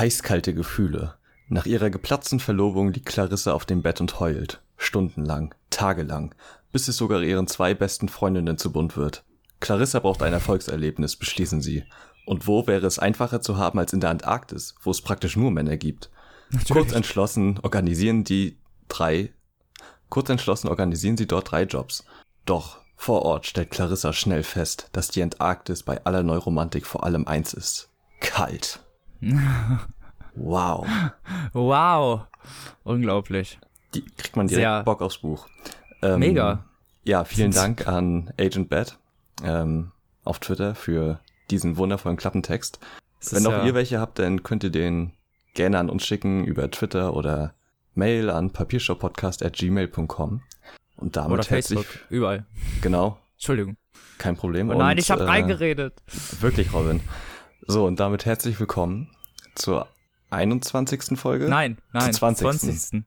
Heißkalte Gefühle. Nach ihrer geplatzten Verlobung liegt Clarissa auf dem Bett und heult. Stundenlang, tagelang, bis es sogar ihren zwei besten Freundinnen zu bunt wird. Clarissa braucht ein Erfolgserlebnis, beschließen sie. Und wo wäre es einfacher zu haben als in der Antarktis, wo es praktisch nur Männer gibt? Kurz entschlossen organisieren die drei, kurz entschlossen organisieren sie dort drei Jobs. Doch vor Ort stellt Clarissa schnell fest, dass die Antarktis bei aller Neuromantik vor allem eins ist. Kalt. wow. Wow. Unglaublich. Die kriegt man direkt Sehr- Bock aufs Buch. Ähm, Mega. Ja, vielen Dank an Agent Bad ähm, auf Twitter für diesen wundervollen Klappentext. Das Wenn auch ja- ihr welche habt, dann könnt ihr den gerne an uns schicken über Twitter oder Mail an papiershowpodcast.gmail.com. Und damit Oder herzlich, Facebook, überall. genau, Entschuldigung. kein Problem. Oh nein, Und, ich habe äh, reingeredet. Wirklich, Robin. So, und damit herzlich willkommen zur 21. Folge. Nein, nein. 20.. 20.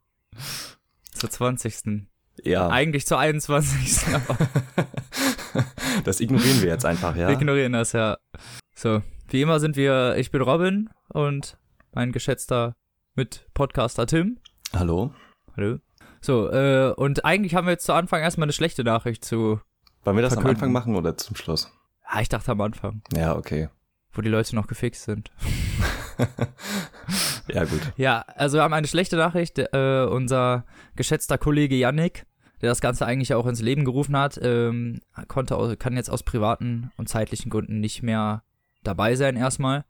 Zur 20. Ja, Eigentlich zur 21. Aber das ignorieren wir jetzt einfach, ja. wir ignorieren das ja. So, wie immer sind wir, ich bin Robin und mein geschätzter Mit-Podcaster Tim. Hallo. Hallo. So, äh, und eigentlich haben wir jetzt zu Anfang erstmal eine schlechte Nachricht zu. Wollen wir das am Verkünden. Anfang machen oder zum Schluss? Ah, ich dachte am Anfang, Ja, okay. Wo die Leute noch gefixt sind. Ja, gut. Ja, also wir haben eine schlechte Nachricht. Äh, unser geschätzter Kollege Yannick, der das Ganze eigentlich auch ins Leben gerufen hat, ähm, konnte, kann jetzt aus privaten und zeitlichen Gründen nicht mehr dabei sein erstmal.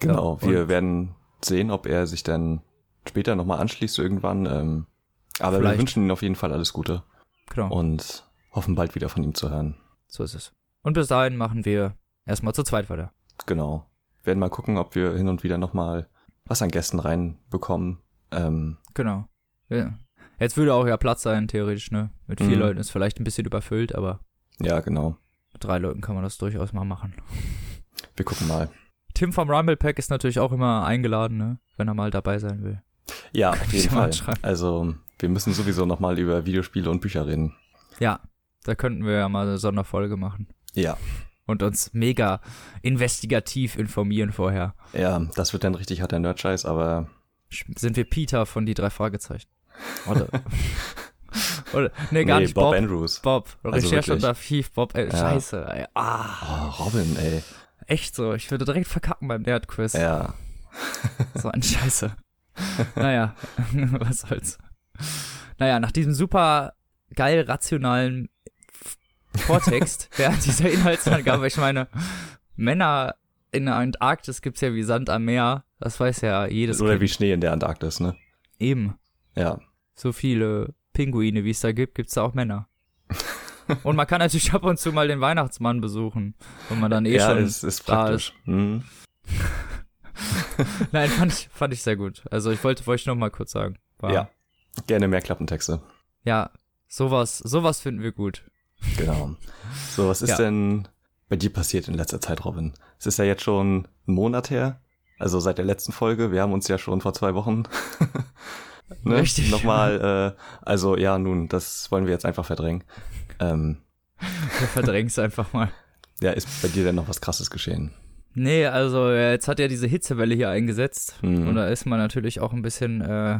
Genau. Ja, wir werden sehen, ob er sich dann später nochmal anschließt irgendwann. Ähm, aber Vielleicht. wir wünschen ihm auf jeden Fall alles Gute Genau, und hoffen bald wieder von ihm zu hören. so ist es. Und bis dahin machen wir erstmal zu zweit weiter. Genau. Werden mal gucken, ob wir hin und wieder nochmal was an Gästen reinbekommen. Ähm, Genau. Ja. Jetzt würde auch ja Platz sein, theoretisch, ne? Mit vier Mhm. Leuten ist vielleicht ein bisschen überfüllt, aber ja, genau. mit drei Leuten kann man das durchaus mal machen. Wir gucken mal. Tim vom Rumble Pack ist natürlich auch immer eingeladen, ne? Wenn er mal dabei sein will. Ja, auf jeden Fall. Also, wir müssen sowieso nochmal über Videospiele und Bücher reden. Ja, da könnten wir ja mal eine Sonderfolge machen. Ja. Und uns mega investigativ informieren vorher. Ja, das wird dann richtig harter Nerdscheiß, aber Sind wir Peter von die drei Fragezeichen? Oder? Oder nee, gar nee, nicht Bob, Bob. Andrews. Bob. Also Recherche und wirklich. Archiv, Bob. Ey, Ja. Scheiße. Ey. Ah, Oh, Robin, ey. echt so. Ich würde direkt verkacken beim Nerdquiz. Ja. So ein Scheiße. naja, was soll's. Naja, nach diesem super geil rationalen Vortext während dieser Inhaltsangabe, ich meine, Männer in der Antarktis gibt's ja wie Sand am Meer. Das weiß ja jedes Oder Kind. wie Schnee in der Antarktis, ne? Eben. Ja. So viele Pinguine, wie es da gibt, gibt's da auch Männer. Und man kann natürlich ab und zu mal den Weihnachtsmann besuchen, wenn man dann eh ja, schon es ist da praktisch. Mhm. Nein, fand ich, fand ich sehr gut. Also ich wollte ich noch mal kurz sagen. War, Ja. Gerne mehr Klappentexte. Ja, sowas, sowas finden wir gut. Genau. So, was ist Ja. denn bei dir passiert in letzter Zeit, Robin? Es ist ja jetzt schon ein Monat her. Also seit der letzten Folge. Wir haben uns ja schon vor zwei Wochen ne? Richtig. nochmal, äh, also ja, nun, das wollen wir jetzt einfach verdrängen. Ähm, Du verdrängst einfach mal. ja, ist bei dir denn noch was krasses geschehen? Nee, also jetzt hat ja diese Hitzewelle hier eingesetzt. Mhm. Und da ist man natürlich auch ein bisschen, äh,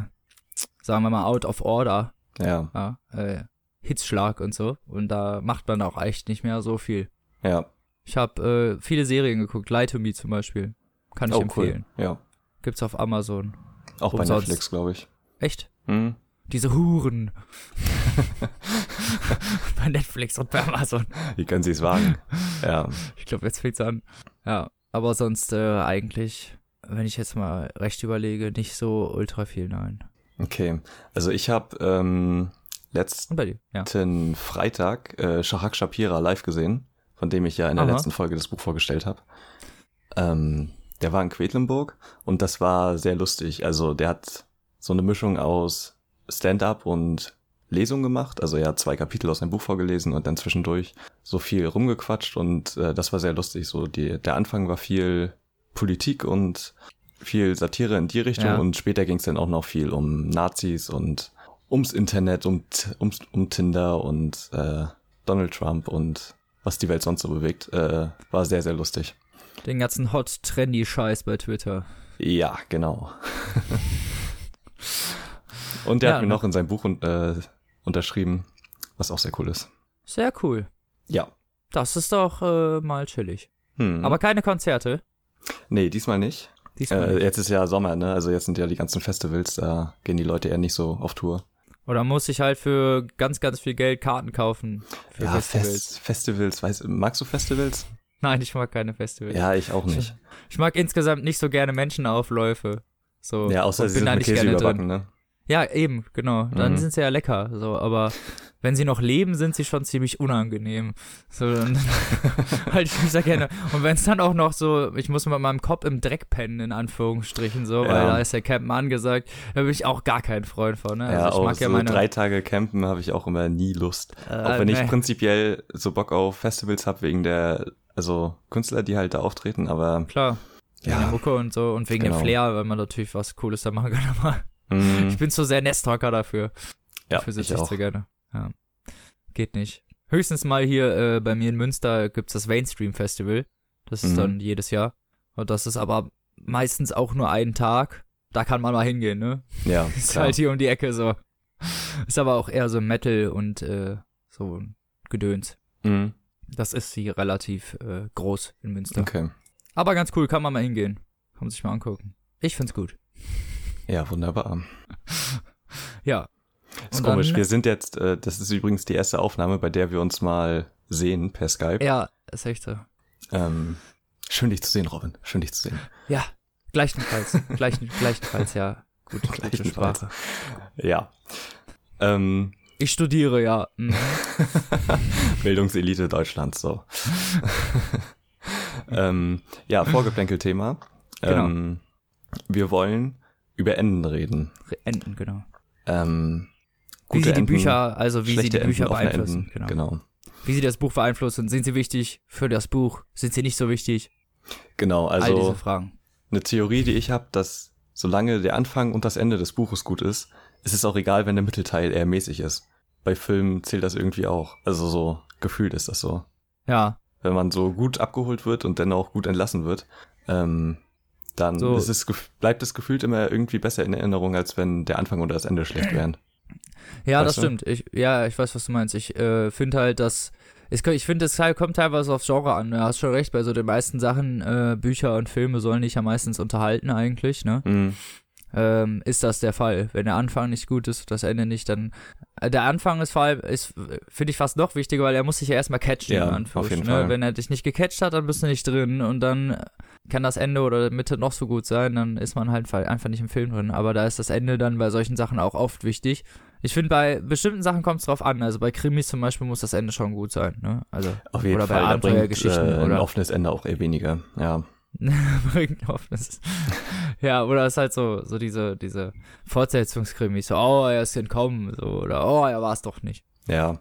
sagen wir mal, out of order. Ja, Ja, äh, Hitzschlag und so. Und da macht man auch echt nicht mehr so viel. ja. Ich habe äh, viele Serien geguckt, Lie to Me zum Beispiel. Kann ich Oh, empfehlen. cool. Ja. Gibt's auf Amazon. Auch bei Umsonst. Netflix, glaube ich. Echt? Mhm. Diese Huren. bei Netflix und bei Amazon. Wie können sie es wagen? ja. Ich glaube, jetzt fängt's an. Ja, aber sonst äh, eigentlich, wenn ich jetzt mal recht überlege, nicht so ultra viel, nein. Okay. Also ich habe ähm, letzten? Ja. Freitag äh, Shahak Shapira live gesehen, von dem ich ja in der Aha. letzten Folge das Buch vorgestellt habe. Ähm, der war in Quedlinburg und das war sehr lustig. Also der hat so eine Mischung aus Stand-up und Lesung gemacht. Also er hat zwei Kapitel aus seinem Buch vorgelesen und dann zwischendurch so viel rumgequatscht und äh, das war sehr lustig. So die, der Anfang war viel Politik und viel Satire in die Richtung Ja. und später ging es dann auch noch viel um Nazis und ums Internet, um, ums, um Tinder und äh, Donald Trump und was die Welt sonst so bewegt. Äh, war sehr, sehr lustig. Den ganzen hot trendy Scheiß bei Twitter. Ja, genau. Und der Ja, hat mir noch in seinem Buch äh, unterschrieben, was auch sehr cool ist. Sehr cool. Ja. Das ist doch äh, mal chillig. Hm. Aber keine Konzerte. nee, diesmal nicht. Diesmal Äh, nicht. jetzt ist ja Sommer, ne? Also jetzt sind ja die ganzen Festivals, da gehen die Leute eher nicht so auf Tour. Oder muss ich halt für ganz, ganz viel Geld Karten kaufen für ja, Festivals? Fest, Festivals, weiß, magst du Festivals? Nein, ich mag keine Festivals. Ja, ich auch nicht. Ich mag insgesamt nicht so gerne Menschenaufläufe. So. Ja, außer sie sind mit nicht Käse gerne drin. überbacken, ne? Ja, eben, genau. Dann Mhm. sind sie ja lecker. So, aber wenn sie noch leben, sind sie schon ziemlich unangenehm. So, dann halte ich mich da gerne. Und wenn es dann auch noch so, ich muss mit meinem Kopf im Dreck pennen, in Anführungsstrichen, so, weil Ja. da ist der Campen angesagt, da bin ich auch gar kein Freund von. Ne? ja, Also ich auch mag ja so meine. drei Tage campen habe ich auch immer nie Lust. äh, Auch wenn ich nee. prinzipiell so Bock auf Festivals habe wegen der, also Künstler, die halt da auftreten, aber Klar. Wegen der ja. Mucke und so und wegen Genau. dem Flair, weil man natürlich was Cooles da machen kann. Aber mm, ich bin zu sehr Nesthocker dafür. ja, Dafür ich auch. gerne. Ja. Geht nicht. Höchstens mal hier äh, bei mir in Münster gibt's das Mainstream Festival. Das ist Mhm. dann jedes Jahr. Und das ist aber meistens auch nur einen Tag. Da kann man mal hingehen, ne? Ja, Ist klar. halt hier um die Ecke so. Ist aber auch eher so Metal und äh, so Gedöns. Mhm. Das ist hier relativ äh, groß in Münster. Okay. Aber ganz cool, kann man mal hingehen. Kann man sich mal angucken. Ich find's gut. Ja, wunderbar. Ja. Ist Und komisch. dann- Wir sind jetzt, äh, das ist übrigens die erste Aufnahme, bei der wir uns mal sehen per Skype. Ja, ist echt so. Ähm, schön dich zu sehen, Robin. Schön dich zu sehen. Ja, gleichenfalls. Gleichen, gleichenfalls, ja. Gut, Gleichenfalls. Sprache. Ja. Ähm, Ich studiere, ja. Mhm. Bildungselite Deutschlands, so. ähm, ja, Vorgeplänkel-Thema. Genau. Ähm, wir wollen über Enden reden. Enden, genau. Ähm, Wie sie die Enden, Bücher, also wie sie die Bücher Enden, beeinflussen. Enden. Genau. genau. Wie sie das Buch beeinflussen. Sind sie wichtig für das Buch? Sind sie nicht so wichtig? Genau, All diese also Fragen. eine Theorie, die ich habe, dass solange der Anfang und das Ende des Buches gut ist, ist es auch egal, wenn der Mittelteil eher mäßig ist. Bei Filmen zählt das irgendwie auch. Also so gefühlt ist das so. Ja, Wenn man so gut abgeholt wird und dann auch gut entlassen wird, ähm, dann So. es, bleibt es gefühlt immer irgendwie besser in Erinnerung, als wenn der Anfang oder das Ende schlecht wären. ja, Weißt das du? stimmt. Ich, ja, ich weiß, was du meinst. Ich äh, finde halt, dass es, ich finde, es kommt teilweise aufs Genre an. Du hast schon recht, bei so den meisten Sachen, äh, Bücher und Filme sollen dich ja meistens unterhalten eigentlich, ne? Mhm. Ähm, ist das der Fall. Wenn der Anfang nicht gut ist, das Ende nicht, dann äh, der Anfang ist vor allem, ist, finde ich fast noch wichtiger, weil er muss sich ja erstmal catchen, Ja, auf jeden ne? Fall. Wenn er dich nicht gecatcht hat, dann bist du nicht drin und dann kann das Ende oder Mitte noch so gut sein, dann ist man halt einfach nicht im Film drin. Aber da ist das Ende dann bei solchen Sachen auch oft wichtig. Ich finde, bei bestimmten Sachen kommt es drauf an. Also bei Krimis zum Beispiel muss das Ende schon gut sein. Ne? Also Auf jeden oder bei Fall, da bringt äh, Abenteuergeschichten ein oder offenes Ende auch eher weniger. Ja, bringt offenes. ja, oder es ist halt so, so diese, diese Fortsetzungskrimis, so, oh, er ist entkommen, so, oder oh, er war es doch nicht. ja,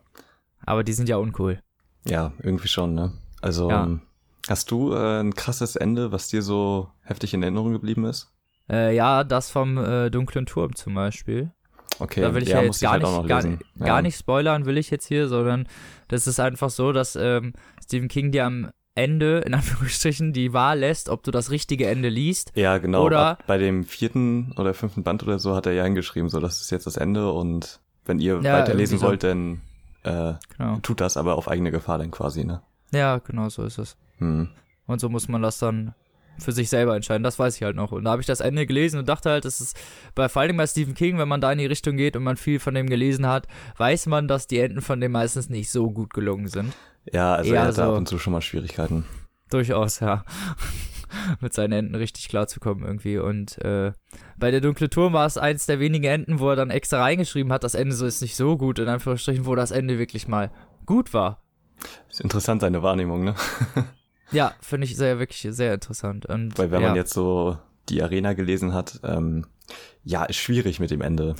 Aber die sind ja uncool. ja, irgendwie schon, ne? Also, Ja. ähm, hast du äh, ein krasses Ende, was dir so heftig in Erinnerung geblieben ist? Äh, ja, das vom äh, dunklen Turm zum Beispiel. Okay, da will ich ja, muss jetzt gar, halt auch nicht, gar. Ja. gar nicht spoilern, will ich jetzt hier, sondern das ist einfach so, dass ähm, Stephen King dir am Ende, in Anführungsstrichen, die Wahl lässt, ob du das richtige Ende liest. Ja, genau. Oder- Ab bei dem vierten oder fünften Band oder so hat er ja hingeschrieben, so das ist jetzt das Ende und wenn ihr Ja, weiterlesen so. wollt, dann äh, Genau. tut das aber auf eigene Gefahr dann quasi, ne? Ja, genau so ist es. Hm. Und so muss man das dann für sich selber entscheiden. Das weiß ich halt noch. Und da habe ich das Ende gelesen und dachte halt, das ist bei vor allem bei Stephen King, wenn man da in die Richtung geht und man viel von dem gelesen hat, weiß man, dass die Enden von dem meistens nicht so gut gelungen sind. Ja, also Eher er hatte so- ab und zu schon mal Schwierigkeiten. Durchaus, ja. Mit seinen Enden richtig klarzukommen irgendwie. Und äh, bei der Dunkle Turm war es eins der wenigen Enden, wo er dann extra reingeschrieben hat, das Ende so ist nicht so gut, in Anführungsstrichen, wo das Ende wirklich mal gut war. Ist interessant, seine Wahrnehmung, ne? Ja, finde ich sehr, wirklich sehr interessant. Und, Weil wenn ja. man jetzt so die Arena gelesen hat, ähm, ja, ist schwierig mit dem Ende.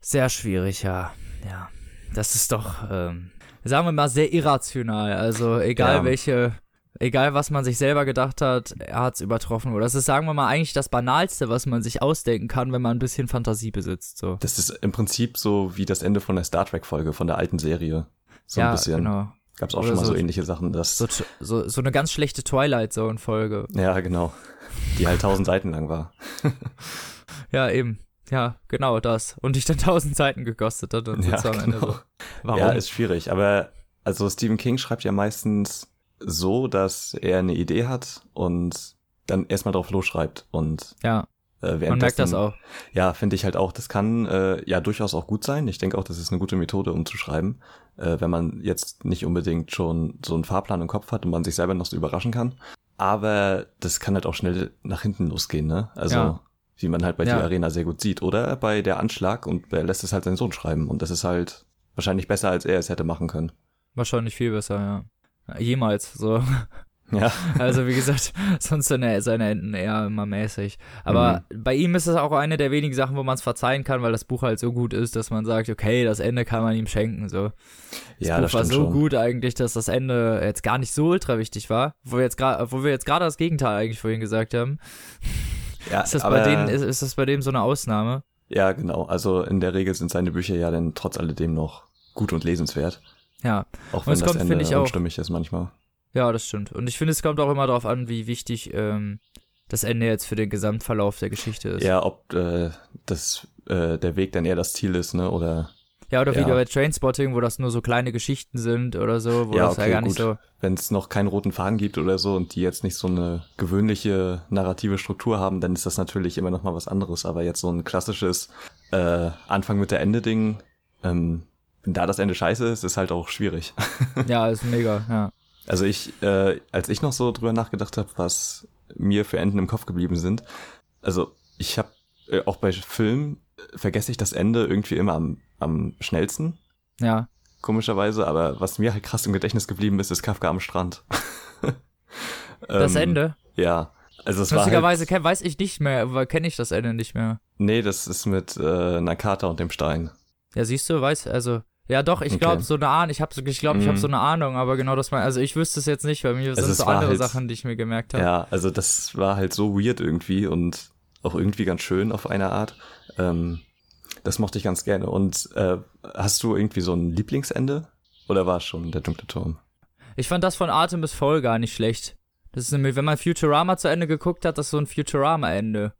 Sehr schwierig, ja. Ja. Das ist doch, ähm, sagen wir mal, sehr irrational. Also egal Ja. welche, egal was man sich selber gedacht hat, er hat's übertroffen. Oder das ist, sagen wir mal, eigentlich das Banalste, was man sich ausdenken kann, wenn man ein bisschen Fantasie besitzt. So. Das ist im Prinzip so wie das Ende von der Star Trek-Folge, von der alten Serie. So ja, ein bisschen. genau. Gab es auch Oder schon mal so, so- ähnliche Sachen. Das, So, so, so eine ganz schlechte Twilight Zone Folge. ja, genau. Die halt tausend Seiten lang war. Ja, eben. Ja, genau das. Und dich dann tausend Seiten gekostet hat und Ja, am Ende genau. so. Warum? Ja, ist schwierig. Aber also Stephen King schreibt ja meistens so, dass er eine Idee hat und dann erstmal drauf losschreibt. Und ja man merkt das auch. Ja, finde ich halt auch. Das kann äh, ja durchaus auch gut sein. Ich denke auch, das ist eine gute Methode, um zu schreiben, äh, wenn man jetzt nicht unbedingt schon so einen Fahrplan im Kopf hat und man sich selber noch so überraschen kann. Aber das kann halt auch schnell nach hinten losgehen, ne? Also Ja. wie man halt bei Ja. der Arena sehr gut sieht. Oder bei der Anschlag und er lässt es halt seinen Sohn schreiben. Und das ist halt wahrscheinlich besser, als er es hätte machen können. Wahrscheinlich viel besser, ja. Jemals, so. Ja. Also wie gesagt, sonst sind seine Enden eher immer mäßig. Aber Mhm. bei ihm ist es auch eine der wenigen Sachen, wo man es verzeihen kann, weil das Buch halt so gut ist, dass man sagt, okay, das Ende kann man ihm schenken. So. Das ja, Buch das war so schon. gut eigentlich, dass das Ende jetzt gar nicht so ultra wichtig war, wo wir jetzt gerade, wo wir jetzt gerade das Gegenteil eigentlich vorhin gesagt haben. Ja, Ist das aber, bei denen, ist, ist das bei dem so eine Ausnahme? ja, genau. Also in der Regel sind seine Bücher ja dann trotz alledem noch gut und lesenswert. Ja, Auch wenn es das kommt, Ende ich, auch- unstimmig ist manchmal. Ja, das stimmt. Und ich finde, es kommt auch immer darauf an, wie wichtig ähm, das Ende jetzt für den Gesamtverlauf der Geschichte ist. Ja, ob äh, das äh, der Weg dann eher das Ziel ist, ne? Oder Ja, oder wie Ja. bei Trainspotting, wo das nur so kleine Geschichten sind oder so, wo Ja, das ja okay, gar nicht gut. so. wenn es noch keinen roten Faden gibt oder so und die jetzt nicht so eine gewöhnliche narrative Struktur haben, dann ist das natürlich immer noch mal was anderes. Aber jetzt so ein klassisches äh, Anfang mit der Ende Ding, ähm, wenn da das Ende scheiße ist, ist halt auch schwierig. Ja, ist mega, ja. Also ich, äh, als ich noch so drüber nachgedacht habe, was mir für Enden im Kopf geblieben sind, also ich habe äh, auch bei Filmen äh, vergesse ich das Ende irgendwie immer am, am schnellsten, Ja. komischerweise, aber was mir halt krass im Gedächtnis geblieben ist, ist Kafka am Strand. Das Ähm, Ende. Ja. Also es war halt, Lustigerweise weiß ich nicht mehr, weil kenne ich das Ende nicht mehr. Nee, das ist mit äh, Nakata und dem Stein. Ja, siehst du, weiß, also. Ja, doch, ich Okay. glaube, so eine Ahnung, ich habe ich glaube, ich habe Mhm. so eine Ahnung, aber genau das mal, also ich wüsste es jetzt nicht, weil mir Also sind so war andere halt- Sachen, die ich mir gemerkt habe. Ja, also das war halt so weird irgendwie und auch irgendwie ganz schön auf eine Art. Ähm, das mochte ich ganz gerne. Und äh, hast du irgendwie so ein Lieblingsende? Oder war es schon der dunkle Turm? Ich fand das von Artemis Fowl gar nicht schlecht. Das ist nämlich, wenn man Futurama zu Ende geguckt hat, das ist so ein Futurama-Ende.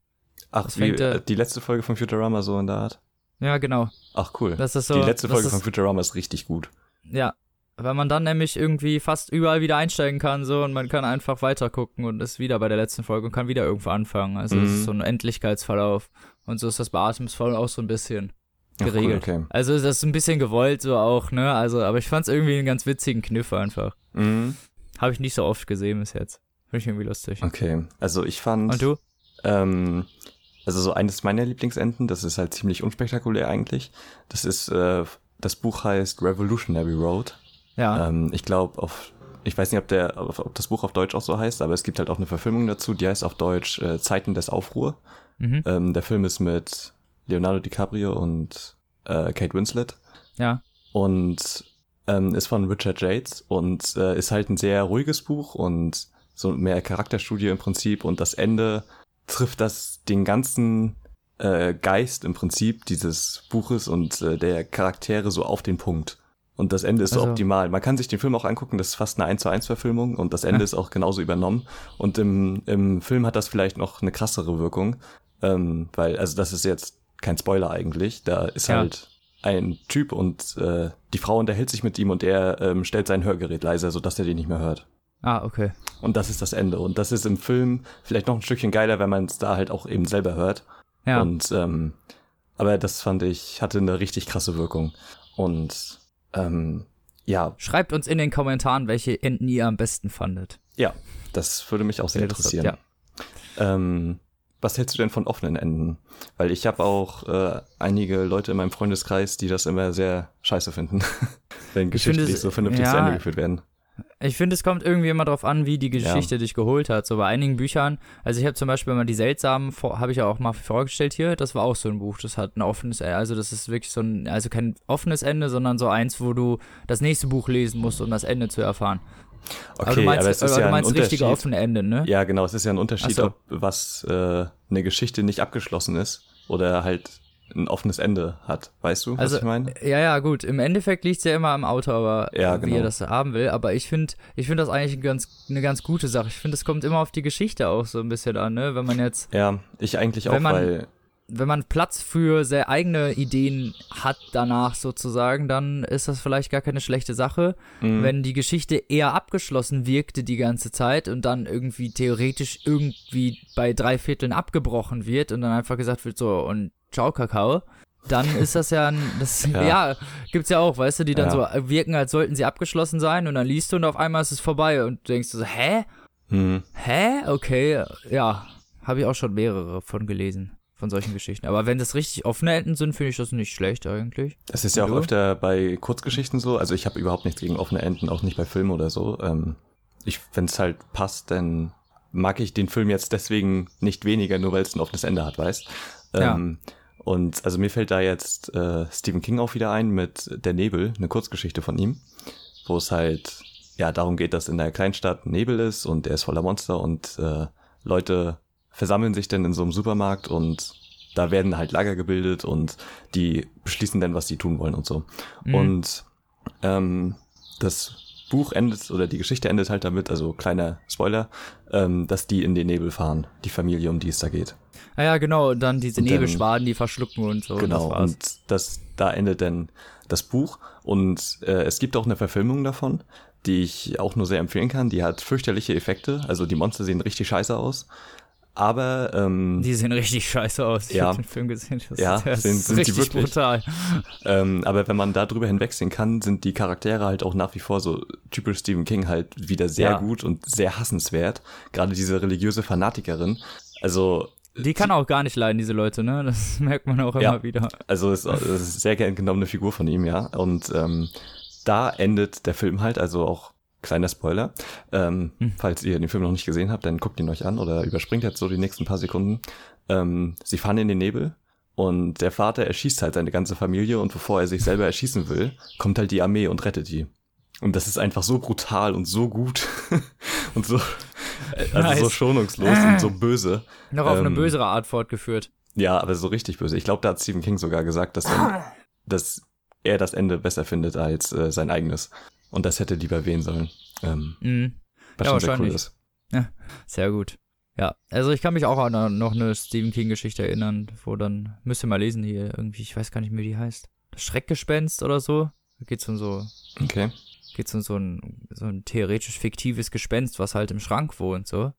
Ach, Das wie, fängt, äh, die letzte Folge von Futurama so in der Art? Ja, genau. Ach, cool. Das ist so. die letzte Folge ist, von Futurama ist richtig gut. Ja, weil man dann nämlich irgendwie fast überall wieder einsteigen kann so und man kann einfach weiter gucken und ist wieder bei der letzten Folge und kann wieder irgendwo anfangen. Also Mhm. ist so ein Endlichkeitsverlauf und so ist das bei Artemis Fowl auch so ein bisschen Ach, geregelt. Cool, okay. Also das ist ein bisschen gewollt so auch, ne? Also, aber ich fand's irgendwie einen ganz witzigen Kniff einfach. Mhm. Habe ich nicht so oft gesehen bis jetzt. Finde ich irgendwie lustig. Okay, also ich fand... Und du? Ähm, also so eines meiner Lieblingsenden, das ist halt ziemlich unspektakulär eigentlich. Das ist, äh, das Buch heißt Revolutionary Road. Ja. Ähm, ich glaube auf, ich weiß nicht, ob der, ob, das Buch auf Deutsch auch so heißt, aber es gibt halt auch eine Verfilmung dazu, die heißt auf Deutsch äh, Zeiten des Aufruhr. Mhm. Ähm, der Film ist mit Leonardo DiCaprio und äh, Kate Winslet Ja. und ähm, ist von Richard Yates und äh, ist halt ein sehr ruhiges Buch und so mehr Charakterstudie im Prinzip und das Ende trifft das den ganzen äh, Geist im Prinzip dieses Buches und äh, der Charaktere so auf den Punkt. Und das Ende ist so Also- optimal. Man kann sich den Film auch angucken, das ist fast eine 1 zu 1 Verfilmung und das Ende ist auch genauso übernommen. Und im, im Film hat das vielleicht noch eine krassere Wirkung, ähm, weil, also das ist jetzt kein Spoiler eigentlich, da ist Ja. halt ein Typ und äh, die Frau unterhält sich mit ihm und er ähm, stellt sein Hörgerät leiser, sodass er den nicht mehr hört. Ah, okay. Und das ist das Ende. Und das ist im Film vielleicht noch ein Stückchen geiler, wenn man es da halt auch eben selber hört. Ja. Und ähm, aber das fand ich, hatte eine richtig krasse Wirkung. Und ähm, ja, Schreibt uns in den Kommentaren, welche Enden ihr am besten fandet. ja, das würde mich auch sehr Wenn ihr das habt, interessieren. Ähm, was hältst du denn von offenen Enden? Weil ich habe auch äh, einige Leute in meinem Freundeskreis, die das immer sehr scheiße finden, wenn geschichtlich es- so vernünftig zu ja, Ende geführt werden. Ich finde, es kommt irgendwie immer drauf an, wie die Geschichte dich geholt hat. So bei einigen Büchern, also ich habe zum Beispiel mal die seltsamen, habe ich ja auch mal vorgestellt hier, das war auch so ein Buch, das hat ein offenes Ende, also das ist wirklich so ein, also kein offenes Ende, sondern so eins, wo du das nächste Buch lesen musst, um das Ende zu erfahren. Okay, aber du meinst, aber es ist ja du meinst ein richtige Unterschied. offene Ende, ne? Ja, genau, es ist ja ein Unterschied, so. ob was äh, eine Geschichte nicht abgeschlossen ist oder halt ein offenes Ende hat. Weißt du, was Also, ich meine? Ja, ja, gut. Im Endeffekt liegt's ja immer am Autor, aber Ja, wie genau. er das haben will. Aber ich finde, ich finde das eigentlich eine ganz, eine ganz gute Sache. Ich finde, es kommt immer auf die Geschichte auch so ein bisschen an, ne? Wenn man jetzt, Ja, ich eigentlich auch, Wenn man- weil wenn man Platz für sehr eigene Ideen hat danach sozusagen, dann ist das vielleicht gar keine schlechte Sache. mh, Wenn die Geschichte eher abgeschlossen wirkte die ganze Zeit und dann irgendwie theoretisch irgendwie bei drei Vierteln abgebrochen wird und dann einfach gesagt wird so und ciao Kakao, dann ist das ja, ein, das, ja. Ja. gibt's ja auch, weißt du, die dann Ja. so wirken, als sollten sie abgeschlossen sein und dann liest du und auf einmal ist es vorbei und du denkst so, hä? mh, Hä? Okay, ja, habe ich auch schon mehrere von gelesen, von solchen Geschichten. Aber wenn das richtig offene Enden sind, finde ich das nicht schlecht eigentlich. Das ist ja auch Du? öfter bei Kurzgeschichten so. Also ich habe überhaupt nichts gegen offene Enden, auch nicht bei Filmen oder so. Ähm, ich, wenn es halt passt, dann mag ich den Film jetzt deswegen nicht weniger, nur weil es ein offenes Ende hat, weißt. Ähm, Und also mir fällt da jetzt äh, Stephen King auch wieder ein mit Der Nebel, eine Kurzgeschichte von ihm, wo es halt ja darum geht, dass in der Kleinstadt Nebel ist und der ist voller Monster und äh, Leute versammeln sich dann in so einem Supermarkt und da werden halt Lager gebildet und die beschließen dann, was sie tun wollen und so. Mhm. Und ähm, das Buch endet oder die Geschichte endet halt damit, also kleiner Spoiler, ähm, dass die in den Nebel fahren, die Familie, um die es da geht. Ah ja, genau, und dann diese Und dann- Nebelschwaden, die verschlucken und so. genau. Und. Und das, da endet dann das Buch. Und äh, es gibt auch eine Verfilmung davon, die ich auch nur sehr empfehlen kann. Die hat fürchterliche Effekte. Also die Monster sehen richtig scheiße aus. Aber ähm, Die sehen richtig scheiße aus. Ich Ja. hab den Film gesehen. Das, Ja, das sind- ist sind die richtig wirklich. brutal. Ähm, aber wenn man da drüber hinwegsehen kann, sind die Charaktere halt auch nach wie vor so typisch Stephen King halt wieder sehr Ja. gut und sehr hassenswert. Gerade diese religiöse Fanatikerin. Also, Die kann auch gar nicht leiden, diese Leute, ne? Das merkt man auch immer Ja. wieder. also es es ist sehr gern genommene Figur von ihm, ja. Und ähm, da endet der Film halt, also auch kleiner Spoiler. Ähm, Hm. Falls ihr den Film noch nicht gesehen habt, dann guckt ihn euch an oder überspringt jetzt so die nächsten paar Sekunden. Ähm, sie fahren in den Nebel und der Vater erschießt halt seine ganze Familie und bevor er sich selber erschießen will, kommt halt die Armee und rettet die. Und das ist einfach so brutal und so gut und so, äh, also Nice. so schonungslos und so böse. Noch auf eine Ähm, bösere Art fortgeführt. Ja, aber so richtig böse. Ich glaube, da hat Stephen King sogar gesagt, dass, er, dass er das Ende besser findet als äh, sein eigenes. Und das hätte lieber wählen sollen. Ähm, Mhm. was Ja, schon sehr cool ist. Sehr gut. Ja, also ich kann mich auch an noch eine Stephen King-Geschichte erinnern, wo dann, müsst ihr mal lesen hier, irgendwie, ich weiß gar nicht mehr, wie die heißt. Das Schreckgespenst oder so. Da geht's um so, Okay. Geht's um so ein, so ein theoretisch fiktives Gespenst, was halt im Schrank wohnt, so.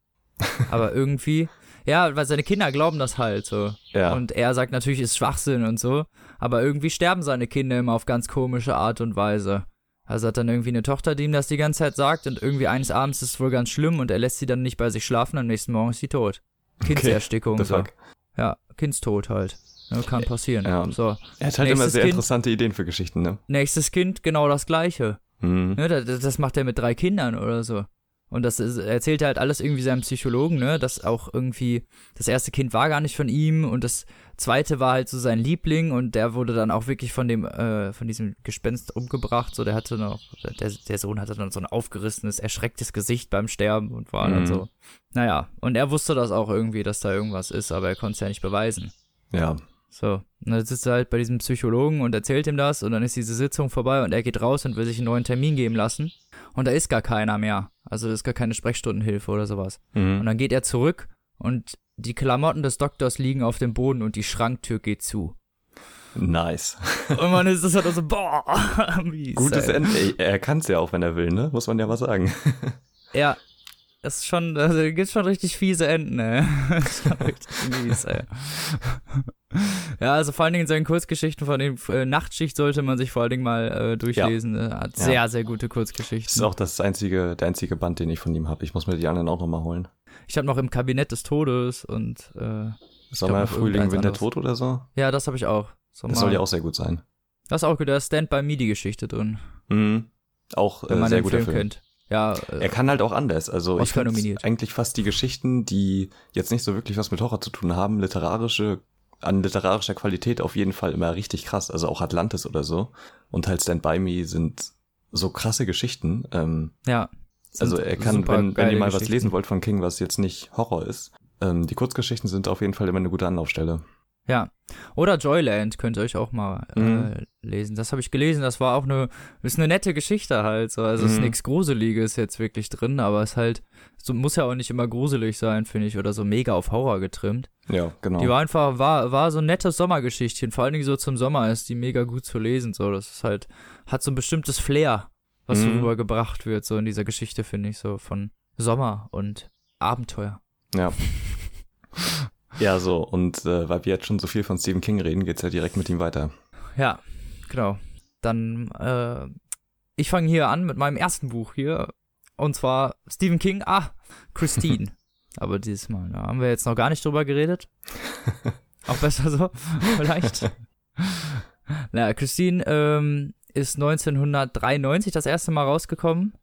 Aber irgendwie, ja, weil seine Kinder glauben das halt so. Ja. Und er sagt natürlich, ist Schwachsinn und so. Aber irgendwie sterben seine Kinder immer auf ganz komische Art und Weise. Also hat dann irgendwie eine Tochter, die ihm das die ganze Zeit sagt und irgendwie eines Abends ist es wohl ganz schlimm und er lässt sie dann nicht bei sich schlafen, am nächsten Morgen ist sie tot. Kindserstickung. The so. Ja, Kindstod halt. Ja, kann passieren. Ja. So. Er hat halt immer Nächstes sehr Kind. interessante Ideen für Geschichten, ne? Nächstes Kind, genau das gleiche. Mhm. Ne, das, das macht er mit drei Kindern oder so. Und das ist, erzählt er halt alles irgendwie seinem Psychologen, ne, dass auch irgendwie das erste Kind war gar nicht von ihm und das zweite war halt so sein Liebling und der wurde dann auch wirklich von dem, äh, von diesem Gespenst umgebracht. So, der hatte noch, der, der Sohn hatte dann so ein aufgerissenes, erschrecktes Gesicht beim Sterben und war dann Mhm. so. Naja, und er wusste das auch irgendwie, dass da irgendwas ist, aber er konnte es ja nicht beweisen. Ja. So, und dann sitzt er halt bei diesem Psychologen und erzählt ihm das und dann ist diese Sitzung vorbei und er geht raus und will sich einen neuen Termin geben lassen und da ist gar keiner mehr. Also da ist gar keine Sprechstundenhilfe oder sowas. Und Mhm. dann geht er zurück und die Klamotten des Doktors liegen auf dem Boden und die Schranktür geht zu. Nice. Und man ist das halt auch so, boah, mies. Gutes. Ende. Er kann es ja auch, wenn er will, ne? Muss man ja mal sagen. Ja, das ist schon, also gibt schon richtig fiese Enden, ey. Das ist richtig mies, ey. Ja, also vor allen Dingen in seinen Kurzgeschichten von dem äh, Nachtschicht sollte man sich vor allen Dingen mal äh, durchlesen. Er hat Ja. sehr, sehr gute Das ist Kurzgeschichten. auch das einzige, der einzige Band, den ich von ihm habe. Ich muss mir die anderen auch nochmal holen. Ich habe noch im Kabinett des Todes und äh, Sommer, Frühling, Winter, anderes. Tod oder so. ja, das habe ich auch. So Das soll ja auch sehr gut sein. Das ist auch gut, da ist Stand by Me die Geschichte drin, Mhm. Auch wenn äh, man sehr den guter Film, Film. kennt. Ja, äh, Er kann halt auch anders. Also ich finde eigentlich fast die Geschichten, die jetzt nicht so wirklich was mit Horror zu tun haben, literarische, an literarischer Qualität auf jeden Fall immer richtig krass. Also auch Atlantis oder so. Und halt Stand By Me sind so krasse Geschichten. Ähm, ja. also er kann, wenn, wenn ihr mal was lesen wollt von King, was jetzt nicht Horror ist, ähm, die Kurzgeschichten sind auf jeden Fall immer eine gute Anlaufstelle. Ja. Oder Joyland könnt ihr euch auch mal äh, Mhm. lesen. Das habe ich gelesen. Das war auch eine, ist eine nette Geschichte halt. So. Also es ist Mhm. nichts Gruseliges jetzt wirklich drin, aber es halt, so muss ja auch nicht immer gruselig sein, finde ich, oder so mega auf Horror getrimmt. Ja, genau. Die war einfach, war, war so ein nettes Sommergeschichtchen. Vor allen Dingen so zum Sommer ist die mega gut zu lesen. So, das ist halt, hat so ein bestimmtes Flair, was so Mhm. rübergebracht wird, so in dieser Geschichte, finde ich, so von Sommer und Abenteuer. Ja. Ja, so, und äh, weil wir jetzt schon so viel von Stephen King reden, geht's ja direkt mit ihm weiter. Ja, genau. Dann, äh, ich fange hier an mit meinem ersten Buch hier. Und zwar Stephen King, ah, Christine. Aber dieses Mal, da haben wir jetzt noch gar nicht drüber geredet. Auch besser so, vielleicht. naja, Christine ähm, ist 1993 das erste Mal rausgekommen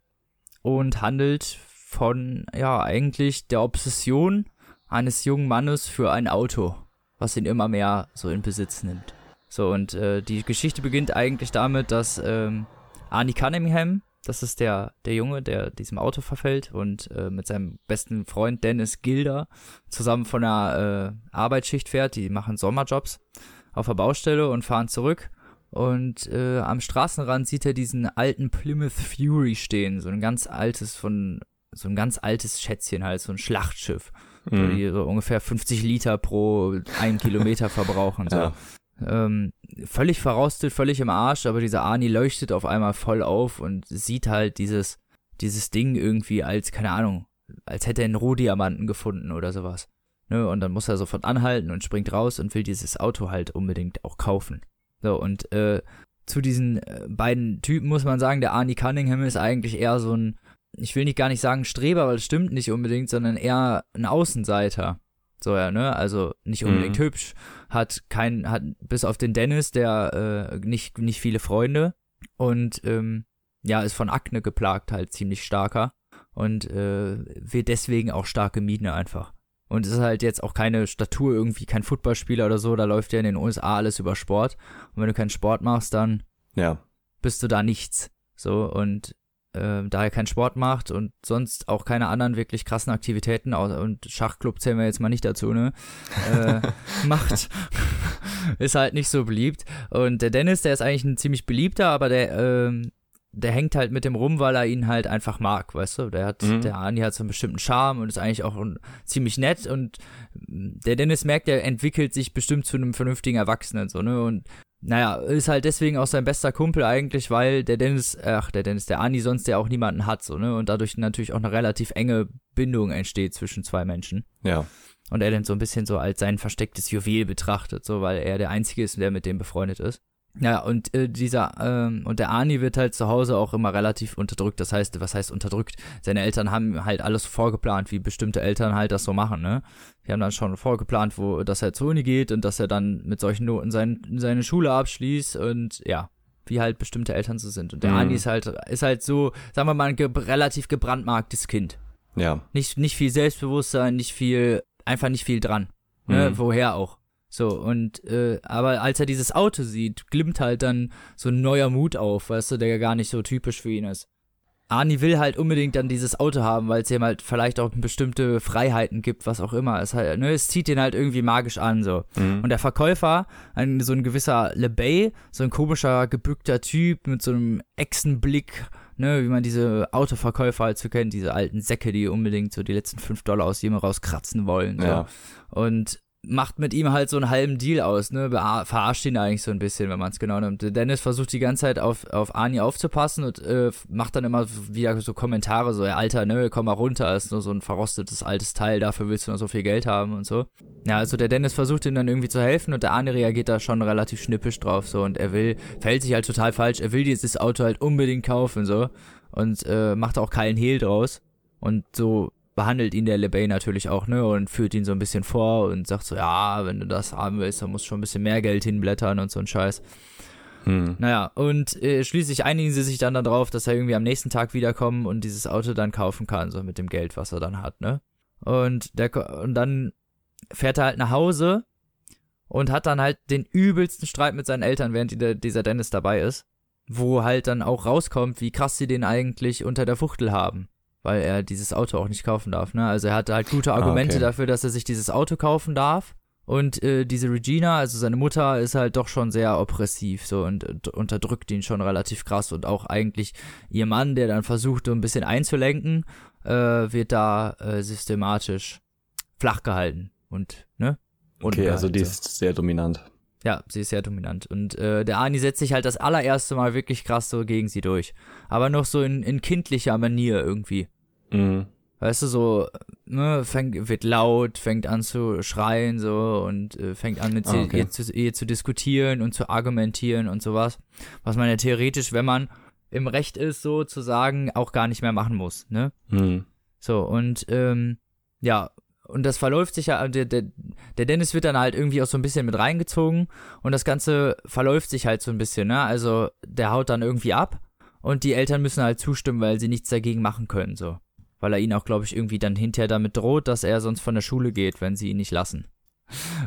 und handelt von, ja, eigentlich der Obsession eines jungen Mannes für ein Auto, was ihn immer mehr so in Besitz nimmt. So, und äh, die Geschichte beginnt eigentlich damit, dass ähm, Arnie Cunningham, das ist der, der Junge, der diesem Auto verfällt und äh, mit seinem besten Freund Dennis Gilder zusammen von einer äh, Arbeitsschicht fährt. Die machen Sommerjobs auf der Baustelle und fahren zurück. Und äh, am Straßenrand sieht er diesen alten Plymouth Fury stehen, so ein ganz altes von so ein ganz altes Schätzchen halt, so ein Schlachtschiff, Mhm. die so ungefähr 50 Liter pro einen Kilometer verbrauchen. So. Ja. Ähm, völlig verrostet, völlig im Arsch, aber dieser Arnie leuchtet auf einmal voll auf und sieht halt dieses, dieses Ding irgendwie als, keine Ahnung, als hätte er einen Rohdiamanten gefunden oder sowas. Ne? Und dann muss er sofort anhalten und springt raus und will dieses Auto halt unbedingt auch kaufen. So, und äh, zu diesen äh, beiden Typen muss man sagen, der Arnie Cunningham ist eigentlich eher so ein, ich will nicht gar nicht sagen Streber, weil das stimmt nicht unbedingt, sondern eher ein Außenseiter. So, ja, ne? Also nicht unbedingt Mhm. hübsch, hat kein, hat bis auf den Dennis, der äh, nicht, nicht viele Freunde und ähm, ja, ist von Akne geplagt, halt ziemlich starker und äh, wird deswegen auch stark gemieden einfach. Und es ist halt jetzt auch keine Statur irgendwie, kein Footballspieler oder so, da läuft ja in den USA alles über Sport. Und wenn du keinen Sport machst, dann Ja. bist du da nichts. So, und äh, da er keinen Sport macht und sonst auch keine anderen wirklich krassen Aktivitäten, und Schachclub zählen wir jetzt mal nicht dazu, ne? Äh, macht, ist halt nicht so beliebt. Und der Dennis, der ist eigentlich ein ziemlich beliebter, aber der, ähm, der hängt halt mit dem rum, weil er ihn halt einfach mag, weißt du? Der hat, Mhm. der Ani hat so einen bestimmten Charme und ist eigentlich auch ein, ziemlich nett und der Dennis merkt, er entwickelt sich bestimmt zu einem vernünftigen Erwachsenen, so, ne? Und naja, ist halt deswegen auch sein bester Kumpel eigentlich, weil der Dennis, ach, der Dennis, der Ani sonst ja auch niemanden hat, so, ne? Und dadurch natürlich auch eine relativ enge Bindung entsteht zwischen zwei Menschen. Ja. Und er dann so ein bisschen so als sein verstecktes Juwel betrachtet, so, weil er der Einzige ist, der mit dem befreundet ist. Ja, und äh, dieser, ähm, und der Ani wird halt zu Hause auch immer relativ unterdrückt. Das heißt, was heißt unterdrückt? Seine Eltern haben halt alles vorgeplant, wie bestimmte Eltern halt das so machen, ne? Die haben dann schon vorgeplant, wo, dass er zur Uni geht und dass er dann mit solchen Noten sein, seine Schule abschließt und ja, wie halt bestimmte Eltern so sind. Und der Mhm. Ani ist halt, ist halt so, sagen wir mal, ein ge relativ gebrandmarktes Kind. Ja. Nicht, nicht viel Selbstbewusstsein, nicht viel, einfach nicht viel dran. Ne? Mhm. Woher auch. So, und, äh, aber als er dieses Auto sieht, glimmt halt dann so ein neuer Mut auf, weißt du, der gar nicht so typisch für ihn ist. Arnie will halt unbedingt dann dieses Auto haben, weil es ihm halt vielleicht auch bestimmte Freiheiten gibt, was auch immer. Es, halt, ne, es zieht ihn halt irgendwie magisch an, so. Mhm. Und der Verkäufer, ein, so ein gewisser LeBay, so ein komischer, gebückter Typ mit so einem Echsenblick, ne, wie man diese Autoverkäufer halt so kennt, diese alten Säcke, die unbedingt so die letzten 5 Dollar aus jedem rauskratzen wollen. So. Ja. Und macht mit ihm halt so einen halben Deal aus, ne? Verarscht ihn eigentlich so ein bisschen, wenn man es genau nimmt. Dennis versucht die ganze Zeit auf, auf Ani aufzupassen und äh, macht dann immer wieder so Kommentare, so, ja, Alter, ne, komm mal runter, ist nur so ein verrostetes altes Teil, dafür willst du noch so viel Geld haben und so. Ja, also der Dennis versucht ihm dann irgendwie zu helfen und der Ani reagiert da schon relativ schnippisch drauf, so, und er will, verhält sich halt total falsch, er will dieses Auto halt unbedingt kaufen, so, und äh, macht auch keinen Hehl draus. Und so behandelt ihn der LeBay natürlich auch, ne, und führt ihn so ein bisschen vor und sagt so, ja, wenn du das haben willst, dann musst du schon ein bisschen mehr Geld hinblättern und so ein Scheiß. Mhm. Naja, und äh, schließlich einigen sie sich dann darauf, dass er irgendwie am nächsten Tag wiederkommen und dieses Auto dann kaufen kann, so mit dem Geld, was er dann hat, ne? Und der und dann fährt er halt nach Hause und hat dann halt den übelsten Streit mit seinen Eltern, während die, dieser Dennis dabei ist, wo halt dann auch rauskommt, wie krass sie den eigentlich unter der Fuchtel haben, weil er dieses Auto auch nicht kaufen darf, ne? Also er hatte halt gute Argumente okay. dafür, dass er sich dieses Auto kaufen darf Und äh, diese Regina, also seine Mutter, ist halt doch schon sehr oppressiv so und, und unterdrückt ihn schon relativ krass. Und auch eigentlich ihr Mann, der dann versucht, so ein bisschen einzulenken, äh, wird da äh, systematisch flach gehalten. Und, ne? Okay, also die ist sehr dominant. Ja, sie ist sehr dominant. Und äh, der Ani setzt sich halt das allererste Mal wirklich krass so gegen sie durch. Aber noch so in, in kindlicher Manier irgendwie. Mhm. Weißt du, so, ne, fängt, wird laut, fängt an zu schreien, so, und äh, fängt an mit ah, okay. ihr, zu, ihr zu diskutieren und zu argumentieren und sowas. Was man ja theoretisch, wenn man im Recht ist, so zu sagen, auch gar nicht mehr machen muss, ne? Mhm. So, und, ähm, ja, und das verläuft sich ja, der, der, der Dennis wird dann halt irgendwie auch so ein bisschen mit reingezogen und das Ganze verläuft sich halt so ein bisschen, ne? Also, der haut dann irgendwie ab und die Eltern müssen halt zustimmen, weil sie nichts dagegen machen können, so weil er ihn auch, glaube ich, irgendwie dann hinterher damit droht, dass er sonst von der Schule geht, wenn sie ihn nicht lassen.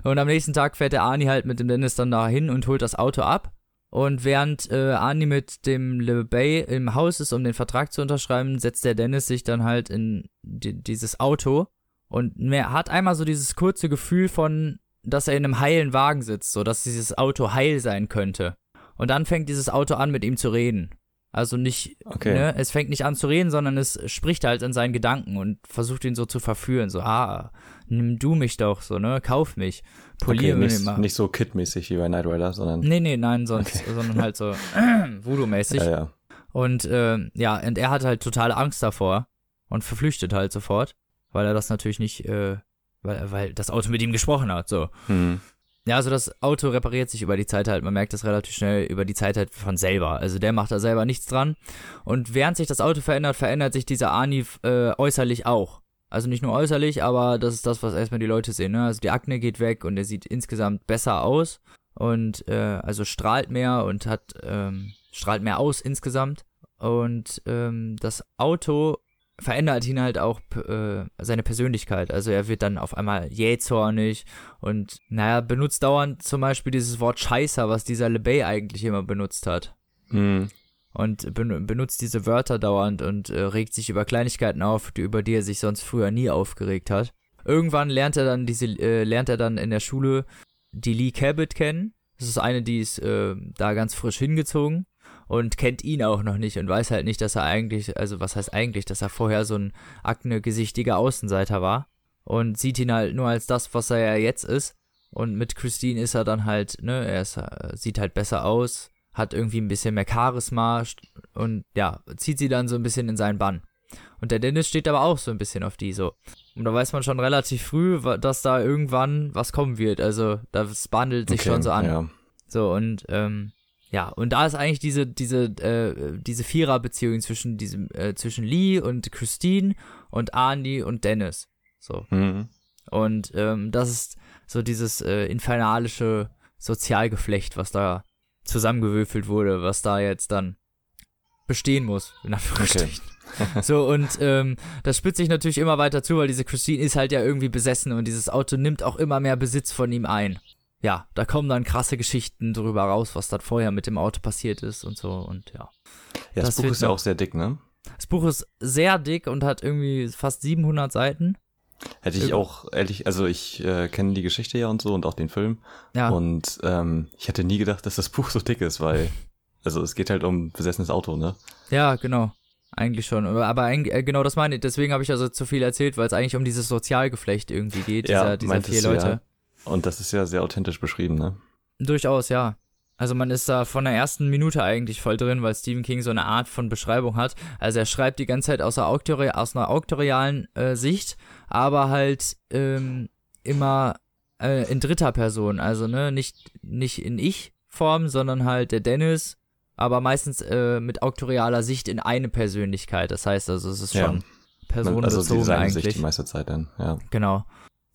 Und am nächsten Tag fährt der Arnie halt mit dem Dennis dann da hin und holt das Auto ab. Und während äh, Arnie mit dem Le Bay im Haus ist, um den Vertrag zu unterschreiben, setzt der Dennis sich dann halt in die, dieses Auto und mehr, hat einmal so dieses kurze Gefühl von, dass er in einem heilen Wagen sitzt, so dass dieses Auto heil sein könnte. Und dann fängt dieses Auto an, mit ihm zu reden. Also nicht, okay. ne, es fängt nicht an zu reden, sondern es spricht halt in seinen Gedanken und versucht ihn so zu verführen. So, ah, nimm du mich doch, so, ne, kauf mich, poliere okay, nicht, mal. Nicht so Kid-mäßig wie bei Night Rider, sondern. Nee, nee, nein, sonst, okay. sondern halt so Voodoo-mäßig. Ja, ja. Und, äh, ja, und er hat halt totale Angst davor und verflüchtet halt sofort, weil er das natürlich nicht, äh, weil, weil das Auto mit ihm gesprochen hat, so. Mhm. Ja, also das Auto repariert sich über die Zeit halt. Man merkt das relativ schnell über die Zeit halt von selber. Also der macht da selber nichts dran. Und während sich das Auto verändert, verändert sich dieser Ani äh, äußerlich auch. Also nicht nur äußerlich, aber das ist das, was erstmal die Leute sehen. Ne? Also die Akne geht weg und er sieht insgesamt besser aus und äh, also strahlt mehr und hat ähm, strahlt mehr aus insgesamt. Und ähm, das Auto verändert ihn halt auch äh, seine Persönlichkeit. Also er wird dann auf einmal jähzornig und, naja, benutzt dauernd zum Beispiel dieses Wort Scheißer, was dieser LeBay eigentlich immer benutzt hat. Mhm. Und ben benutzt diese Wörter dauernd und äh, regt sich über Kleinigkeiten auf, die, über die er sich sonst früher nie aufgeregt hat. Irgendwann lernt er dann diese, äh, lernt er dann in der Schule die Lee Cabot kennen. Das ist eine, die ist äh, da ganz frisch hingezogen und kennt ihn auch noch nicht und weiß halt nicht, dass er eigentlich, also was heißt eigentlich, dass er vorher so ein aknegesichtiger Außenseiter war und sieht ihn halt nur als das, was er ja jetzt ist. Und mit Christine ist er dann halt, ne, er ist, äh, sieht halt besser aus, hat irgendwie ein bisschen mehr Charisma und ja, zieht sie dann so ein bisschen in seinen Bann. Und der Dennis steht aber auch so ein bisschen auf die so. Und da weiß man schon relativ früh, dass da irgendwann was kommen wird. Also das bandelt sich okay, schon so an. Ja. So, und ähm, ja, und da ist eigentlich diese, diese, äh, diese Viererbeziehung zwischen diesem, äh, zwischen Lee und Christine und Arnie und Dennis. So. Mhm. Und ähm, das ist so dieses äh, infernalische Sozialgeflecht, was da zusammengewürfelt wurde, was da jetzt dann bestehen muss, in Anführungsstrichen. Okay. so, und ähm, das spitzt sich natürlich immer weiter zu, weil diese Christine ist halt ja irgendwie besessen und dieses Auto nimmt auch immer mehr Besitz von ihm ein ja, da kommen dann krasse Geschichten drüber raus, was dann vorher mit dem Auto passiert ist und so und ja. Ja, das, das Buch ist ja auch sehr dick, ne? Das Buch ist sehr dick und hat irgendwie fast 700 Seiten. Hätte ich auch ehrlich, also ich äh, kenne die Geschichte ja und so und auch den Film. Ja. Und ähm, ich hätte nie gedacht, dass das Buch so dick ist, weil, also es geht halt um besessenes Auto, ne? Ja, genau. Eigentlich schon. Aber äh, genau das meine ich. Deswegen habe ich also zu viel erzählt, weil es eigentlich um dieses Sozialgeflecht irgendwie geht, ja, dieser, dieser vier Leute. Ja. Und das ist ja sehr authentisch beschrieben, ne? Durchaus, ja. Also man ist da von der ersten Minute eigentlich voll drin, weil Stephen King so eine Art von Beschreibung hat. Also er schreibt die ganze Zeit aus, aus einer auktorialen äh, Sicht, aber halt ähm, immer äh, in dritter Person. Also ne, nicht, nicht in Ich-Form, sondern halt der Dennis, aber meistens äh, mit auktorialer Sicht in eine Persönlichkeit. Das heißt also, es ist schon ja. personenbezogen also eigentlich. Sicht die meiste Zeit dann, ja. Genau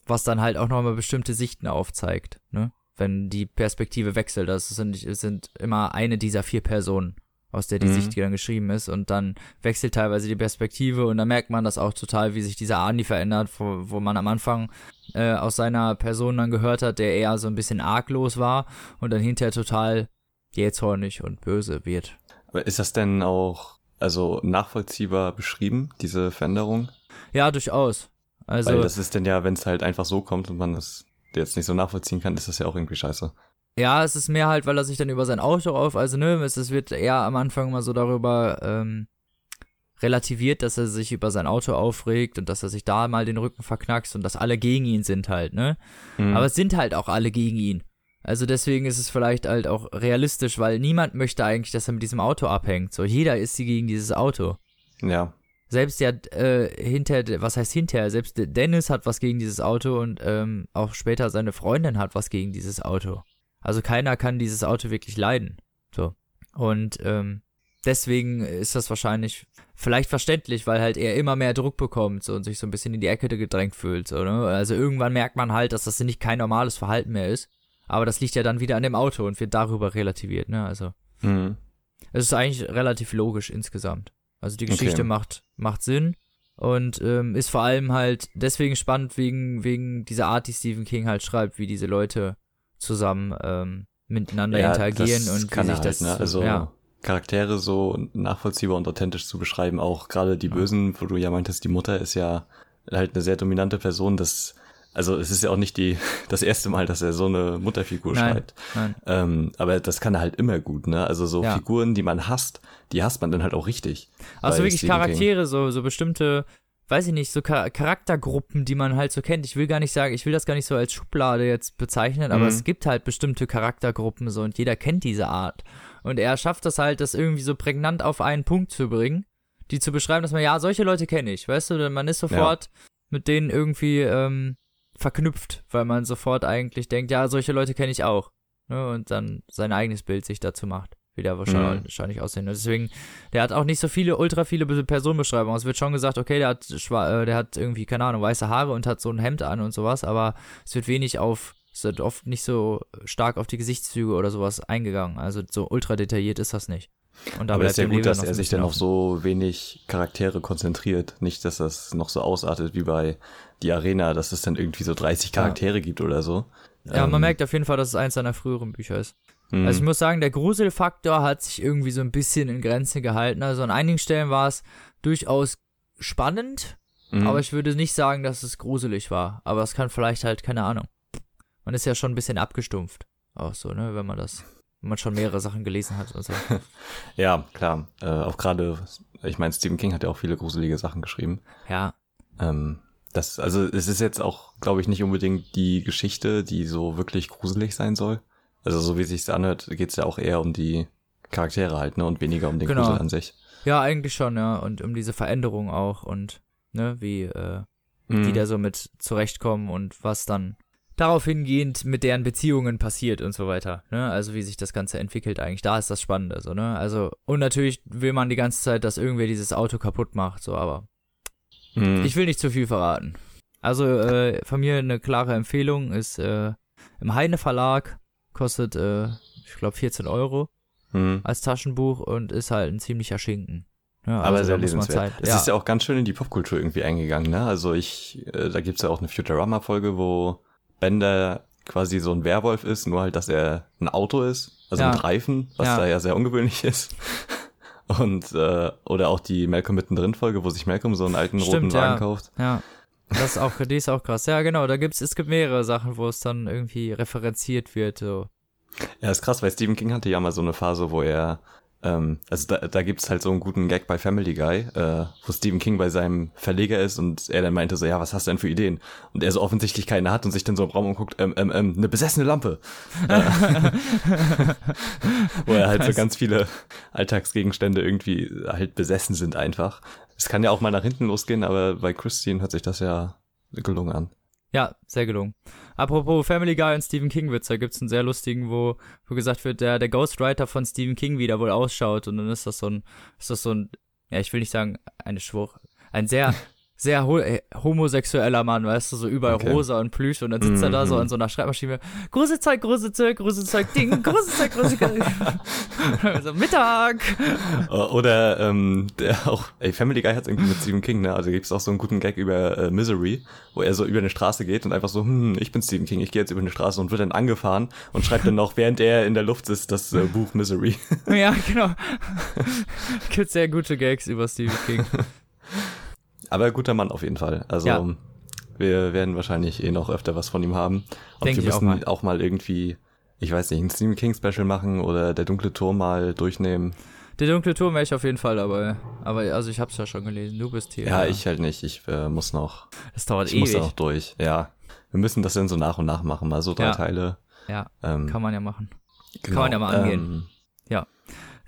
was dann halt auch nochmal bestimmte Sichten aufzeigt, ne? Wenn die Perspektive wechselt. Das sind, sind immer eine dieser vier Personen, aus der die mhm. Sicht dann geschrieben ist. Und dann wechselt teilweise die Perspektive und dann merkt man das auch total, wie sich dieser Andi verändert, wo, wo man am Anfang äh, aus seiner Person dann gehört hat, der eher so ein bisschen arglos war und dann hinterher total jähzornig und böse wird. Aber ist das denn auch also nachvollziehbar beschrieben, diese Veränderung? Ja, durchaus. Also, Weil das ist denn ja, wenn es halt einfach so kommt und man das jetzt nicht so nachvollziehen kann, ist das ja auch irgendwie scheiße. Ja, es ist mehr halt, weil er sich dann über sein Auto auf, also ne, es, es wird eher am Anfang mal so darüber ähm, relativiert, dass er sich über sein Auto aufregt und dass er sich da mal den Rücken verknackst und dass alle gegen ihn sind halt, ne? Mhm. Aber es sind halt auch alle gegen ihn. Also deswegen ist es vielleicht halt auch realistisch, weil niemand möchte eigentlich, dass er mit diesem Auto abhängt. So, jeder ist sie gegen dieses Auto. ja. Selbst ja äh, hinter, was heißt hinterher? Selbst Dennis hat was gegen dieses Auto und ähm, auch später seine Freundin hat was gegen dieses Auto. Also keiner kann dieses Auto wirklich leiden. So. Und ähm, deswegen ist das wahrscheinlich vielleicht verständlich, weil halt er immer mehr Druck bekommt so, und sich so ein bisschen in die Ecke gedrängt fühlt. So, ne? Also irgendwann merkt man halt, dass das nicht kein normales Verhalten mehr ist. Aber das liegt ja dann wieder an dem Auto und wird darüber relativiert. Ne? Also Mhm. es ist eigentlich relativ logisch insgesamt. Also die Geschichte Okay. macht, macht Sinn und ähm, ist vor allem halt deswegen spannend wegen, wegen dieser Art, die Stephen King halt schreibt, wie diese Leute zusammen ähm, miteinander interagieren das und kann wie sich halt, das ne? Also ja, Charaktere so nachvollziehbar und authentisch zu beschreiben, auch gerade die Bösen, wo du ja meintest, die Mutter ist ja halt eine sehr dominante Person, das also es ist ja auch nicht die das erste Mal, dass er so eine Mutterfigur Nein. schreibt. nein, Ähm, aber das kann er halt immer gut, ne? Also so Ja. Figuren, die man hasst, die hasst man dann halt auch richtig. also wirklich Stephen King. Charaktere, so, so bestimmte, weiß ich nicht, so Char Charaktergruppen, die man halt so kennt. Ich will gar nicht sagen, ich will das gar nicht so als Schublade jetzt bezeichnen, aber Mhm. es gibt halt bestimmte Charaktergruppen so und jeder kennt diese Art. Und er schafft das halt, das irgendwie so prägnant auf einen Punkt zu bringen, die zu beschreiben, dass man, ja, solche Leute kenne ich, weißt du, man ist sofort mit denen irgendwie ähm, verknüpft, weil man sofort eigentlich denkt, ja, solche Leute kenne ich auch. Ne? Und dann sein eigenes Bild sich dazu macht, wie der wahrscheinlich, Mhm. wahrscheinlich aussehen. Und deswegen, der hat auch nicht so viele, ultra viele Be- Personenbeschreibungen. Es wird schon gesagt, okay, der hat, äh, der hat irgendwie, keine Ahnung, weiße Haare und hat so ein Hemd an und sowas, aber es wird wenig auf, es wird oft nicht so stark auf die Gesichtszüge oder sowas eingegangen. Also so ultra detailliert ist das nicht. Und da Aber es ist ja gut, dass er sich dann auf so wenig Charaktere konzentriert. Nicht, dass das noch so ausartet wie bei die Arena, dass es dann irgendwie so 30 Charaktere gibt oder so. Ja, man Ähm, merkt auf jeden Fall, dass es eins seiner früheren Bücher ist. mh. Also ich muss sagen, der Gruselfaktor hat sich irgendwie so ein bisschen in Grenzen gehalten. Also an einigen Stellen war es durchaus spannend, Mhm. aber ich würde nicht sagen, dass es gruselig war. Aber es kann vielleicht halt, keine Ahnung. Man ist ja schon ein bisschen abgestumpft. Auch so, ne, wenn man das, wenn man schon mehrere Sachen gelesen hat und so. Ja, klar. Äh, auch gerade, ich meine, Stephen King hat ja auch viele gruselige Sachen geschrieben. Ja, Ähm, das, also es ist jetzt auch, glaube ich, nicht unbedingt die Geschichte, die so wirklich gruselig sein soll. Also so wie es sich anhört, geht es ja auch eher um die Charaktere halt, ne, und weniger um den Genau. Grusel an sich. ja, eigentlich schon, ja. Und um diese Veränderung auch und, ne, wie, äh, Mhm. die da so mit zurechtkommen und was dann darauf hingehend mit deren Beziehungen passiert und so weiter. Ne? Also wie sich das Ganze entwickelt eigentlich. Da ist das Spannende, so, ne? Also, und natürlich will man die ganze Zeit, dass irgendwer dieses Auto kaputt macht, so, aber Mhm. ich will nicht zu viel verraten. Also, äh, von mir eine klare Empfehlung ist äh, im Heine Verlag, kostet, äh, ich glaube, 14 Euro Mhm. als Taschenbuch und ist halt ein ziemlicher Schinken. Ja, Aber also sehr muss man lesenswert. Es ist ja auch ganz schön in die Popkultur irgendwie eingegangen, ne? Also ich, äh, da gibt's ja auch eine Futurama-Folge, wo Bender quasi so ein Werwolf ist, nur halt, dass er ein Auto ist, also Ja. mit Reifen, was Ja. da ja sehr ungewöhnlich ist. Und, äh, oder auch die Malcolm mittendrin Folge, wo sich Malcolm so einen alten roten Stimmt, Wagen ja. kauft. Ja. Das ist auch, die ist auch krass. Ja, genau, da gibt's, es gibt mehrere Sachen, wo es dann irgendwie referenziert wird, so. Ja, ist krass, weil Stephen King hatte ja mal so eine Phase, wo er, ähm, also da, da gibt's halt so einen guten Gag bei Family Guy, äh, wo Stephen King bei seinem Verleger ist und er dann meinte so, ja, was hast du denn für Ideen? Und er so offensichtlich keine hat und sich dann so im Raum umguckt, ähm, ähm, ähm, eine besessene Lampe. äh, wo er halt so ganz viele Alltagsgegenstände irgendwie halt besessen sind einfach. Es kann ja auch mal nach hinten losgehen, aber bei Christine hört sich das ja gelungen an. Ja, sehr gelungen. Apropos Family Guy und Stephen King Witz, da gibt's einen sehr lustigen, wo, wo gesagt wird, der, der Ghostwriter von Stephen King wieder wohl ausschaut und dann ist das so ein, ist das so ein, ja, ich will nicht sagen, eine Schwur, ein sehr, sehr ho äh, homosexueller Mann, weißt du, so überall Okay. rosa und Plüsch und dann sitzt er da so Mhm. an so einer Schreibmaschine, Gruselzeug, Gruselzeug, Gruselzeug, Ding, Gruselzeug, Gruselzeug. so, Mittag. Äh, Oder ähm, der auch, ey, Family Guy hat's irgendwie mit Stephen King, ne? Also gibt's auch so einen guten Gag über äh, Misery, wo er so über eine Straße geht und einfach so, hm, ich bin Stephen King, ich gehe jetzt über eine Straße und wird dann angefahren und schreibt dann noch, während er in der Luft ist, das äh, Buch Misery. Ja, genau. Gibt sehr gute Gags über Stephen King. Aber guter Mann auf jeden Fall. Also Ja. Wir werden wahrscheinlich eh noch öfter was von ihm haben. Und Denk wir ich auch müssen mal. auch mal irgendwie, ich weiß nicht, ein Stephen King Special machen oder der dunkle Turm mal durchnehmen. Der dunkle Turm wäre ich auf jeden Fall dabei. Aber also ich hab's ja schon gelesen. Du bist hier. Ja, ich halt nicht. Ich äh, muss noch, Das dauert ich muss ewig. da noch durch. Ja. Wir müssen das dann so nach und nach machen, mal so drei Ja. Teile. Ja, Ähm, kann man ja machen. genau. man ja mal angehen. Ähm,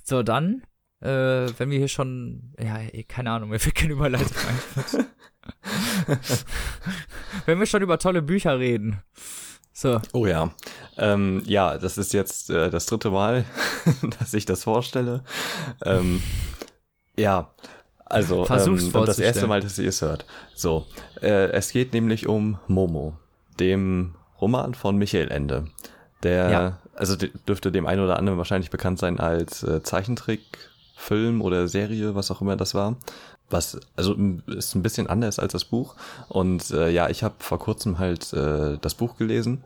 So, dann, äh, wenn wir hier schon, ja, eh, keine Ahnung, mir fällt keine Überleitung ein. wenn wir schon über tolle Bücher reden. So, Oh ja. Ähm, ja, das ist jetzt äh, das dritte Mal, dass ich das vorstelle. Ähm, ja, also ähm, und das erste Mal, dass ihr es hört. So, äh, es geht nämlich um Momo, dem Roman von Michael Ende. Der, Ja. also dürfte dem einen oder anderen wahrscheinlich bekannt sein als äh, Zeichentrickfilm oder Serie, was auch immer das war. Was, also ist ein bisschen anders als das Buch. Und äh, ja, ich habe vor kurzem halt äh, das Buch gelesen.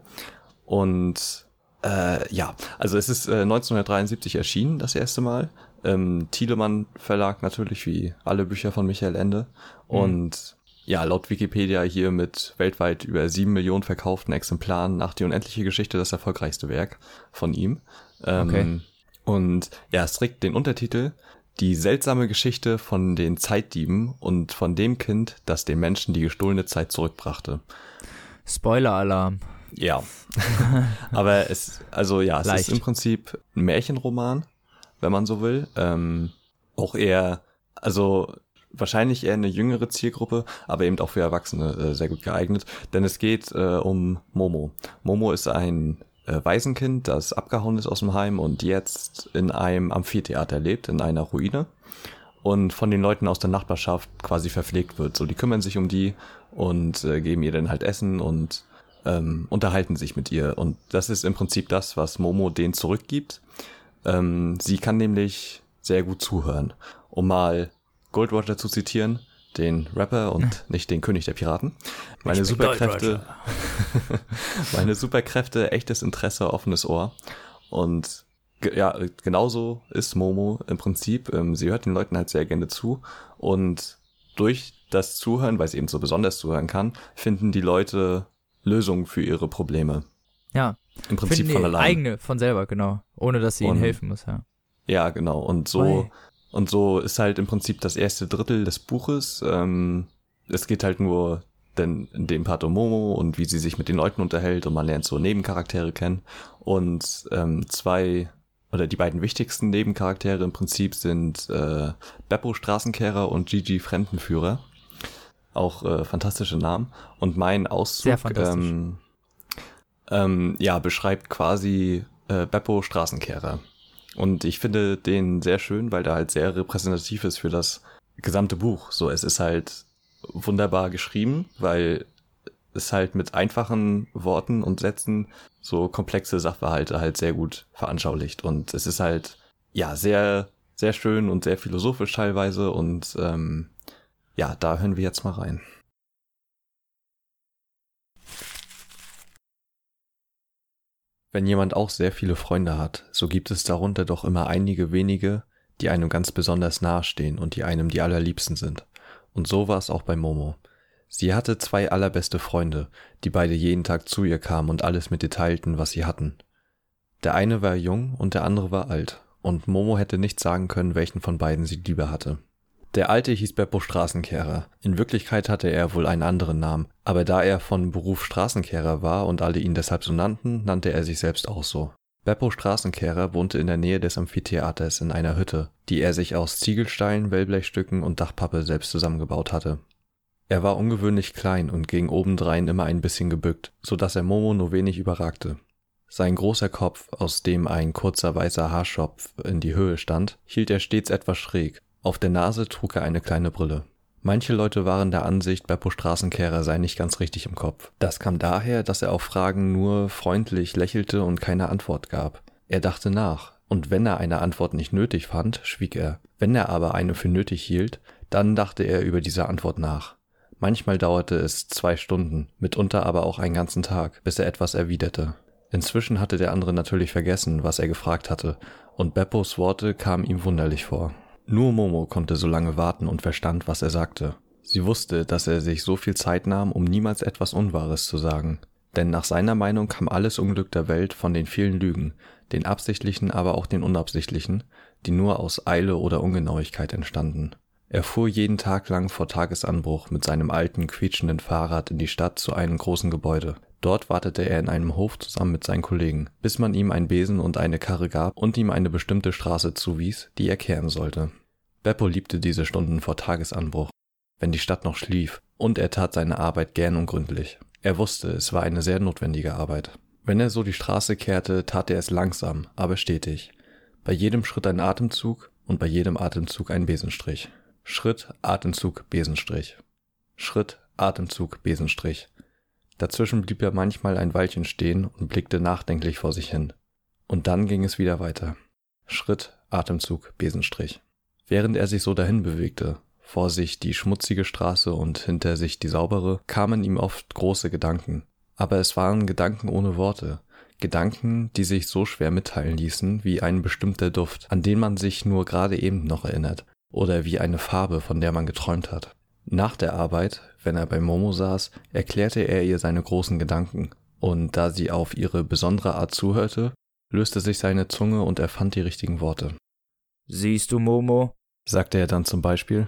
Und äh, ja, also es ist äh, 1973 erschienen, das erste Mal. Ähm, Thielemann Verlag natürlich, wie alle Bücher von Michael Ende. Und ja, laut Wikipedia hier mit weltweit über sieben Millionen verkauften Exemplaren nach Die unendliche Geschichte das erfolgreichste Werk von ihm. Ähm, Okay. Und ja, es trägt den Untertitel Die seltsame Geschichte von den Zeitdieben und von dem Kind, das dem Menschen die gestohlene Zeit zurückbrachte. Spoiler-Alarm. Ja. Aber es, also ja, es Leicht. ist im Prinzip ein Märchenroman, wenn man so will. Ähm, auch eher, also wahrscheinlich eher eine jüngere Zielgruppe, aber eben auch für Erwachsene äh, sehr gut geeignet. Denn es geht äh, um Momo. Momo ist ein Waisenkind, das abgehauen ist aus dem Heim und jetzt in einem Amphitheater lebt, in einer Ruine und von den Leuten aus der Nachbarschaft quasi verpflegt wird. So, die kümmern sich um die und äh, geben ihr dann halt Essen und ähm, unterhalten sich mit ihr. Und das ist im Prinzip das, was Momo denen zurückgibt. Ähm, sie kann nämlich sehr gut zuhören. Um mal Gold Roger zu zitieren, den Rapper und nicht den König der Piraten. Meine Superkräfte, meine Superkräfte, echtes Interesse, offenes Ohr. Und ja, genauso ist Momo im Prinzip. Ähm, sie hört den Leuten halt sehr gerne zu und durch das Zuhören, weil sie eben so besonders zuhören kann, finden die Leute Lösungen für ihre Probleme. Ja, Im Prinzip von die allein. eigene, von selber, genau. Ohne, dass sie ihnen Und- helfen muss, ja. Ja, genau. Und so, Ui. Und so ist halt im Prinzip das erste Drittel des Buches. Ähm, es geht halt nur denn in dem Part um Momo und wie sie sich mit den Leuten unterhält und man lernt so Nebencharaktere kennen. Und ähm, zwei oder die beiden wichtigsten Nebencharaktere im Prinzip sind äh, Beppo Straßenkehrer und Gigi Fremdenführer. Auch äh, fantastische Namen. Und mein Auszug ähm, ähm, ja, beschreibt quasi äh, Beppo Straßenkehrer. Und ich finde den sehr schön, weil der halt sehr repräsentativ ist für das gesamte Buch. So, es ist halt wunderbar geschrieben, weil es halt mit einfachen Worten und Sätzen so komplexe Sachverhalte halt sehr gut veranschaulicht. Und es ist halt, ja, sehr, sehr schön und sehr philosophisch teilweise. Und ähm, ja, da hören wir jetzt mal rein. Wenn jemand auch sehr viele Freunde hat, so gibt es darunter doch immer einige wenige, die einem ganz besonders nahestehen und die einem die allerliebsten sind. Und so war es auch bei Momo. Sie hatte zwei allerbeste Freunde, die beide jeden Tag zu ihr kamen und alles mit ihr teilten, was sie hatten. Der eine war jung und der andere war alt, und Momo hätte nicht sagen können, welchen von beiden sie lieber hatte. Der alte hieß Beppo Straßenkehrer. In Wirklichkeit hatte er wohl einen anderen Namen, aber da er von Beruf Straßenkehrer war und alle ihn deshalb so nannten, nannte er sich selbst auch so. Beppo Straßenkehrer wohnte in der Nähe des Amphitheaters in einer Hütte, die er sich aus Ziegelsteinen, Wellblechstücken und Dachpappe selbst zusammengebaut hatte. Er war ungewöhnlich klein und ging obendrein immer ein bisschen gebückt, so dass er Momo nur wenig überragte. Sein großer Kopf, aus dem ein kurzer weißer Haarschopf in die Höhe stand, hielt er stets etwas schräg. Auf der Nase trug er eine kleine Brille. Manche Leute waren der Ansicht, Beppo Straßenkehrer sei nicht ganz richtig im Kopf. Das kam daher, dass er auf Fragen nur freundlich lächelte und keine Antwort gab. Er dachte nach, und wenn er eine Antwort nicht nötig fand, schwieg er. Wenn er aber eine für nötig hielt, dann dachte er über diese Antwort nach. Manchmal dauerte es zwei Stunden, mitunter aber auch einen ganzen Tag, bis er etwas erwiderte. Inzwischen hatte der andere natürlich vergessen, was er gefragt hatte, und Beppos Worte kamen ihm wunderlich vor. Nur Momo konnte so lange warten und verstand, was er sagte. Sie wusste, dass er sich so viel Zeit nahm, um niemals etwas Unwahres zu sagen. Denn nach seiner Meinung kam alles Unglück der Welt von den vielen Lügen, den absichtlichen, aber auch den unabsichtlichen, die nur aus Eile oder Ungenauigkeit entstanden. Er fuhr jeden Tag lang vor Tagesanbruch mit seinem alten, quietschenden Fahrrad in die Stadt zu einem großen Gebäude. Dort wartete er in einem Hof zusammen mit seinen Kollegen, bis man ihm einen Besen und eine Karre gab und ihm eine bestimmte Straße zuwies, die er kehren sollte. Beppo liebte diese Stunden vor Tagesanbruch wenn die Stadt noch schlief, und er tat seine Arbeit gern und gründlich. Er wusste, es war eine sehr notwendige Arbeit. Wenn er so die Straße kehrte, tat er es langsam, aber stetig. Bei jedem Schritt ein Atemzug und bei jedem Atemzug ein Besenstrich. Schritt, Atemzug, Besenstrich. Schritt, Atemzug, Besenstrich. Dazwischen blieb er manchmal ein Weilchen stehen und blickte nachdenklich vor sich hin. Und dann ging es wieder weiter. Schritt, Atemzug, Besenstrich. Während er sich so dahin bewegte, vor sich die schmutzige Straße und hinter sich die saubere, kamen ihm oft große Gedanken. Aber es waren Gedanken ohne Worte, Gedanken, die sich so schwer mitteilen ließen wie ein bestimmter Duft, an den man sich nur gerade eben noch erinnert, oder wie eine Farbe, von der man geträumt hat. Nach der Arbeit, wenn er bei Momo saß, erklärte er ihr seine großen Gedanken, und da sie auf ihre besondere Art zuhörte, löste sich seine Zunge und er fand die richtigen Worte. Siehst du, Momo? sagte er dann zum Beispiel.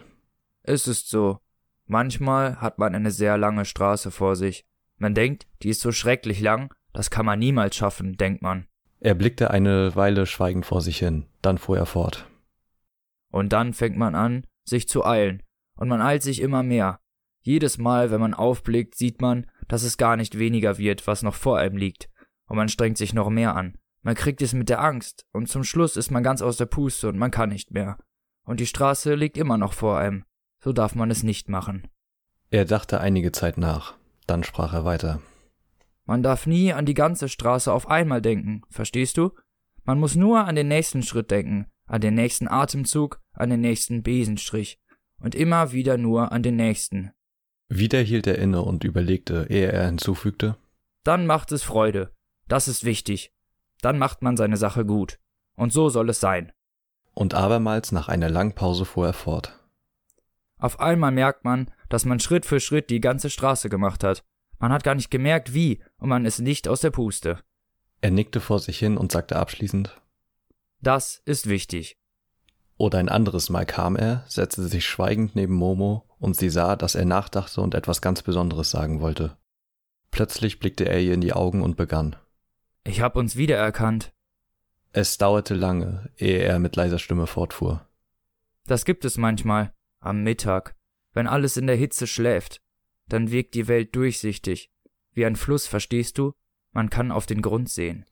Es ist so. Manchmal hat man eine sehr lange Straße vor sich. Man denkt, die ist so schrecklich lang, das kann man niemals schaffen, denkt man. Er blickte eine Weile schweigend vor sich hin, dann fuhr er fort. Und dann fängt man an, sich zu eilen, und man eilt sich immer mehr. Jedes Mal, wenn man aufblickt, sieht man, dass es gar nicht weniger wird, was noch vor einem liegt, und man strengt sich noch mehr an. Man kriegt es mit der Angst, und zum Schluss ist man ganz aus der Puste und man kann nicht mehr. Und die Straße liegt immer noch vor einem. So darf man es nicht machen. Er dachte einige Zeit nach, dann sprach er weiter. Man darf nie an die ganze Straße auf einmal denken, verstehst du? Man muss nur an den nächsten Schritt denken, an den nächsten Atemzug, an den nächsten Besenstrich und immer wieder nur an den nächsten. Wieder hielt er inne und überlegte, ehe er hinzufügte. Dann macht es Freude. Das ist wichtig. Dann macht man seine Sache gut. Und so soll es sein. Und abermals nach einer langen Pause fuhr er fort. Auf einmal merkt man, dass man Schritt für Schritt die ganze Straße gemacht hat. Man hat gar nicht gemerkt, wie, und man ist nicht aus der Puste. Er nickte vor sich hin und sagte abschließend Das ist wichtig. Oder ein anderes Mal kam er, setzte sich schweigend neben Momo, und sie sah, dass er nachdachte und etwas ganz Besonderes sagen wollte. Plötzlich blickte er ihr in die Augen und begann. Ich hab uns wiedererkannt. Es dauerte lange, ehe er mit leiser Stimme fortfuhr. Das gibt es manchmal. Am Mittag, wenn alles in der Hitze schläft, dann wirkt die Welt durchsichtig, wie ein Fluss, verstehst du? Man kann auf den Grund sehen.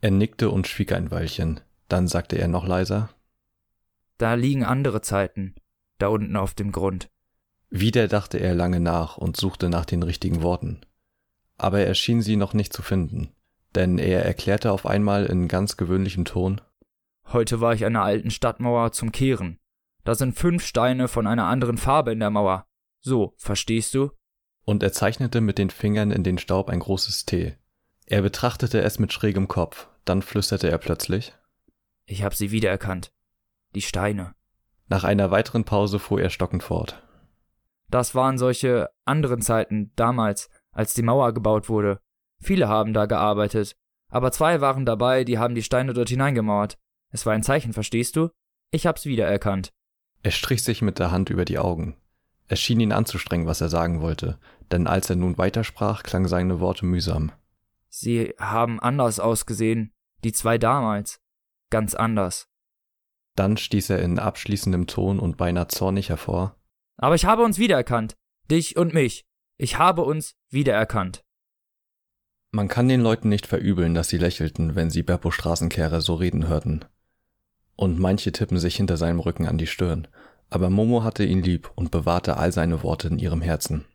Er nickte und schwieg ein Weilchen, dann sagte er noch leiser Da liegen andere Zeiten, da unten auf dem Grund. Wieder dachte er lange nach und suchte nach den richtigen Worten. Aber er schien sie noch nicht zu finden, denn er erklärte auf einmal in ganz gewöhnlichem Ton Heute war ich an der alten Stadtmauer zum Kehren. Da sind fünf Steine von einer anderen Farbe in der Mauer. So, verstehst du? Und er zeichnete mit den Fingern in den Staub ein großes T. Er betrachtete es mit schrägem Kopf, dann flüsterte er plötzlich Ich hab sie wiedererkannt. Die Steine. Nach einer weiteren Pause fuhr er stockend fort. Das waren solche anderen Zeiten, damals, als die Mauer gebaut wurde. Viele haben da gearbeitet. Aber zwei waren dabei, die haben die Steine dort hineingemauert. Es war ein Zeichen, verstehst du? Ich hab's wiedererkannt. Er strich sich mit der Hand über die Augen. Es schien ihn anzustrengen, was er sagen wollte, denn als er nun weitersprach, klangen seine Worte mühsam. Sie haben anders ausgesehen, die zwei damals. Ganz anders. Dann stieß er in abschließendem Ton und beinahe zornig hervor. Aber ich habe uns wiedererkannt. Dich und mich. Ich habe uns wiedererkannt. Man kann den Leuten nicht verübeln, dass sie lächelten, wenn sie Beppo Straßenkehrer so reden hörten und manche tippen sich hinter seinem Rücken an die Stirn, aber Momo hatte ihn lieb und bewahrte all seine Worte in ihrem Herzen.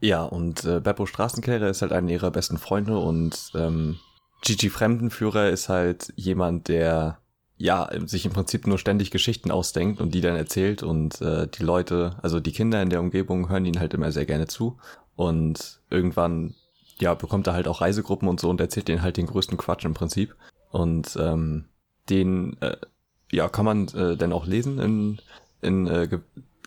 Ja, und äh, Beppo Straßenkehrer ist halt einer ihrer besten Freunde und ähm, Gigi Fremdenführer ist halt jemand, der ja sich im Prinzip nur ständig Geschichten ausdenkt und die dann erzählt und äh, die Leute, also die Kinder in der Umgebung hören ihn halt immer sehr gerne zu und irgendwann ja, bekommt er halt auch Reisegruppen und so und erzählt denen halt den größten Quatsch im Prinzip. Und ähm, den, äh, ja, kann man äh, denn auch lesen in, in äh, ge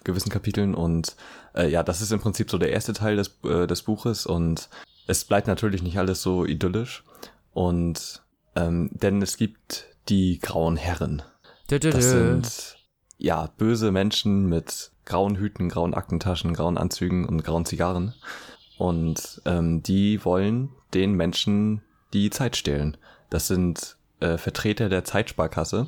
gewissen Kapiteln und äh, ja, das ist im Prinzip so der erste Teil des, äh, des Buches und es bleibt natürlich nicht alles so idyllisch und ähm, denn es gibt die grauen Herren. Das sind ja böse Menschen mit grauen Hüten, grauen Aktentaschen, grauen Anzügen und grauen Zigarren. Und ähm, die wollen den Menschen die Zeit stehlen. Das sind äh, Vertreter der Zeitsparkasse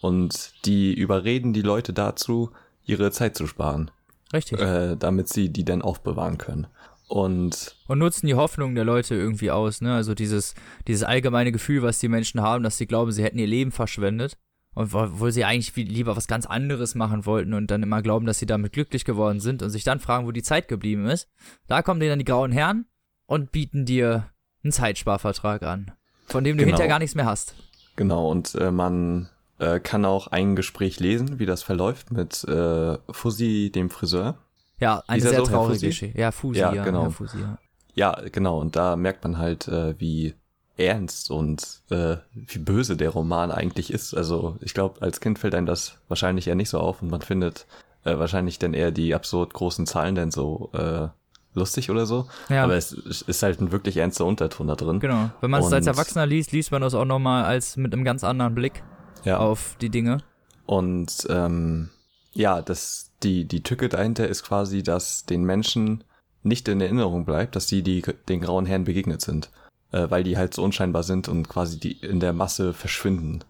und die überreden die Leute dazu, ihre Zeit zu sparen, Richtig. äh, damit sie die dann aufbewahren können. Und und nutzen die Hoffnung der Leute irgendwie aus, ne? Also dieses, dieses allgemeine Gefühl, was die Menschen haben, dass sie glauben, sie hätten ihr Leben verschwendet. Und wo- obwohl sie eigentlich lieber was ganz anderes machen wollten und dann immer glauben, dass sie damit glücklich geworden sind und sich dann fragen, wo die Zeit geblieben ist. Da kommen dann die grauen Herren und bieten dir einen Zeitsparvertrag an, von dem du Genau. hinterher gar nichts mehr hast. Genau, und äh, man äh, kann auch ein Gespräch lesen, wie das verläuft mit äh, Fussi, dem Friseur. Ja, eine sehr so, traurige? Geschichte. Ja, Fusi, Ja, ja, genau. Fusi, ja. Ja, genau, und da merkt man halt, äh, wie ernst und äh, wie böse der Roman eigentlich ist. Also ich glaube, als Kind fällt einem das wahrscheinlich eher nicht so auf und man findet äh, wahrscheinlich dann eher die absurd großen Zahlen dann so äh, lustig oder so. Ja. Aber es ist halt ein wirklich ernster Unterton da drin. Genau. Wenn man es als Erwachsener liest, liest man das auch nochmal als mit einem ganz anderen Blick Ja. auf die Dinge. Und ähm, ja, das, die, die Tücke dahinter ist quasi, dass den Menschen nicht in Erinnerung bleibt, dass sie die, den grauen Herren begegnet sind. Äh, weil die halt so unscheinbar sind und quasi die in der Masse verschwinden.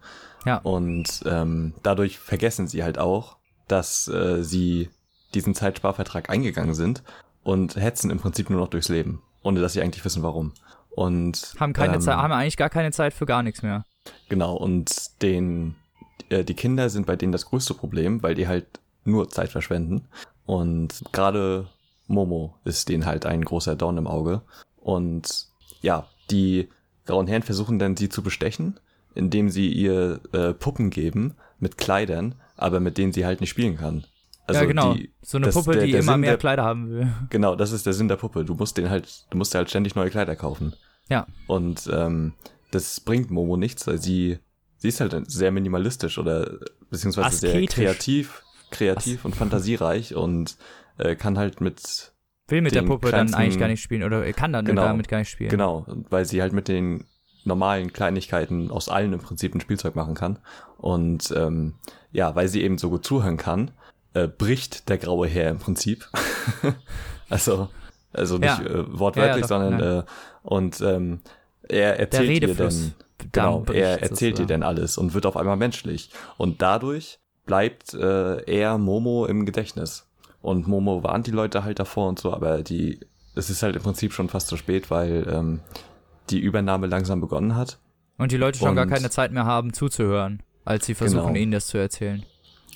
Ja. Und ähm, dadurch vergessen sie halt auch, dass äh, sie diesen Zeitsparvertrag eingegangen sind und hetzen im Prinzip nur noch durchs Leben, ohne dass sie eigentlich wissen, warum. Und Haben keine ähm, Zeit, haben eigentlich gar keine Zeit für gar nichts mehr. Genau, und den, äh, die Kinder sind bei denen das größte Problem, weil die halt nur Zeit verschwenden. Und gerade Momo ist denen halt ein großer Dorn im Auge. Und ja, die grauen Herren versuchen dann sie zu bestechen, indem sie ihr äh, Puppen geben mit Kleidern, aber mit denen sie halt nicht spielen kann. Also ja, genau. Die, so eine Puppe, der- die der immer Sinn mehr der- Kleider haben will. Genau, das ist der Sinn der Puppe. Du musst den halt, du musst dir halt ständig neue Kleider kaufen. Ja. Und ähm, das bringt Momo nichts, weil sie, sie ist halt sehr minimalistisch oder beziehungsweise sehr Asketisch. kreativ, kreativ und fantasiereich und äh, kann halt mit Will mit der Puppe kleinsten- dann eigentlich gar nicht spielen oder kann dann Genau. damit gar nicht spielen. Genau, weil sie halt mit den normalen Kleinigkeiten aus allen im Prinzip ein Spielzeug machen kann. Und ähm, ja, weil sie eben so gut zuhören kann, äh, bricht der graue Herr im Prinzip. also, also nicht Ja. äh, wortwörtlich, Ja, ja, doch, sondern äh, und ähm, er erzählt ihr dann genau, er erzählt sozusagen. dann alles und wird auf einmal menschlich. Und dadurch bleibt äh, er Momo im Gedächtnis. Und Momo warnt die Leute halt davor und so, aber die, es ist halt im Prinzip schon fast zu spät, weil ähm, die Übernahme langsam begonnen hat. Und die Leute schon gar Und- keine Zeit mehr haben zuzuhören, als sie versuchen, Genau. ihnen das zu erzählen.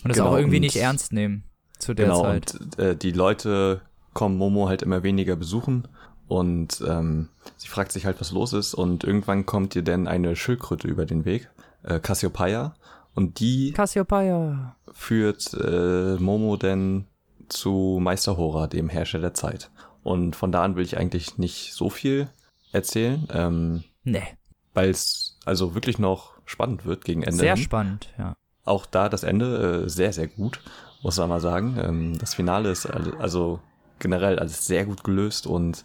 Und das Genau, auch irgendwie und- nicht ernst nehmen zu der genau, Zeit. und äh, die Leute kommen Momo halt immer weniger besuchen und ähm, sie fragt sich halt, was los ist und irgendwann kommt ihr dann eine Schildkröte über den Weg, äh, Cassiopeia, und die Cassiopeia. führt äh, Momo denn zu Meister Hora, dem Herrscher der Zeit. Und von da an will ich eigentlich nicht so viel erzählen, ähm, Nee, weil es also wirklich noch spannend wird gegen Ende. sehr hin. spannend, ja. Auch da das Ende äh, sehr, sehr gut, muss man mal sagen. Ähm, das Finale ist also generell alles sehr gut gelöst und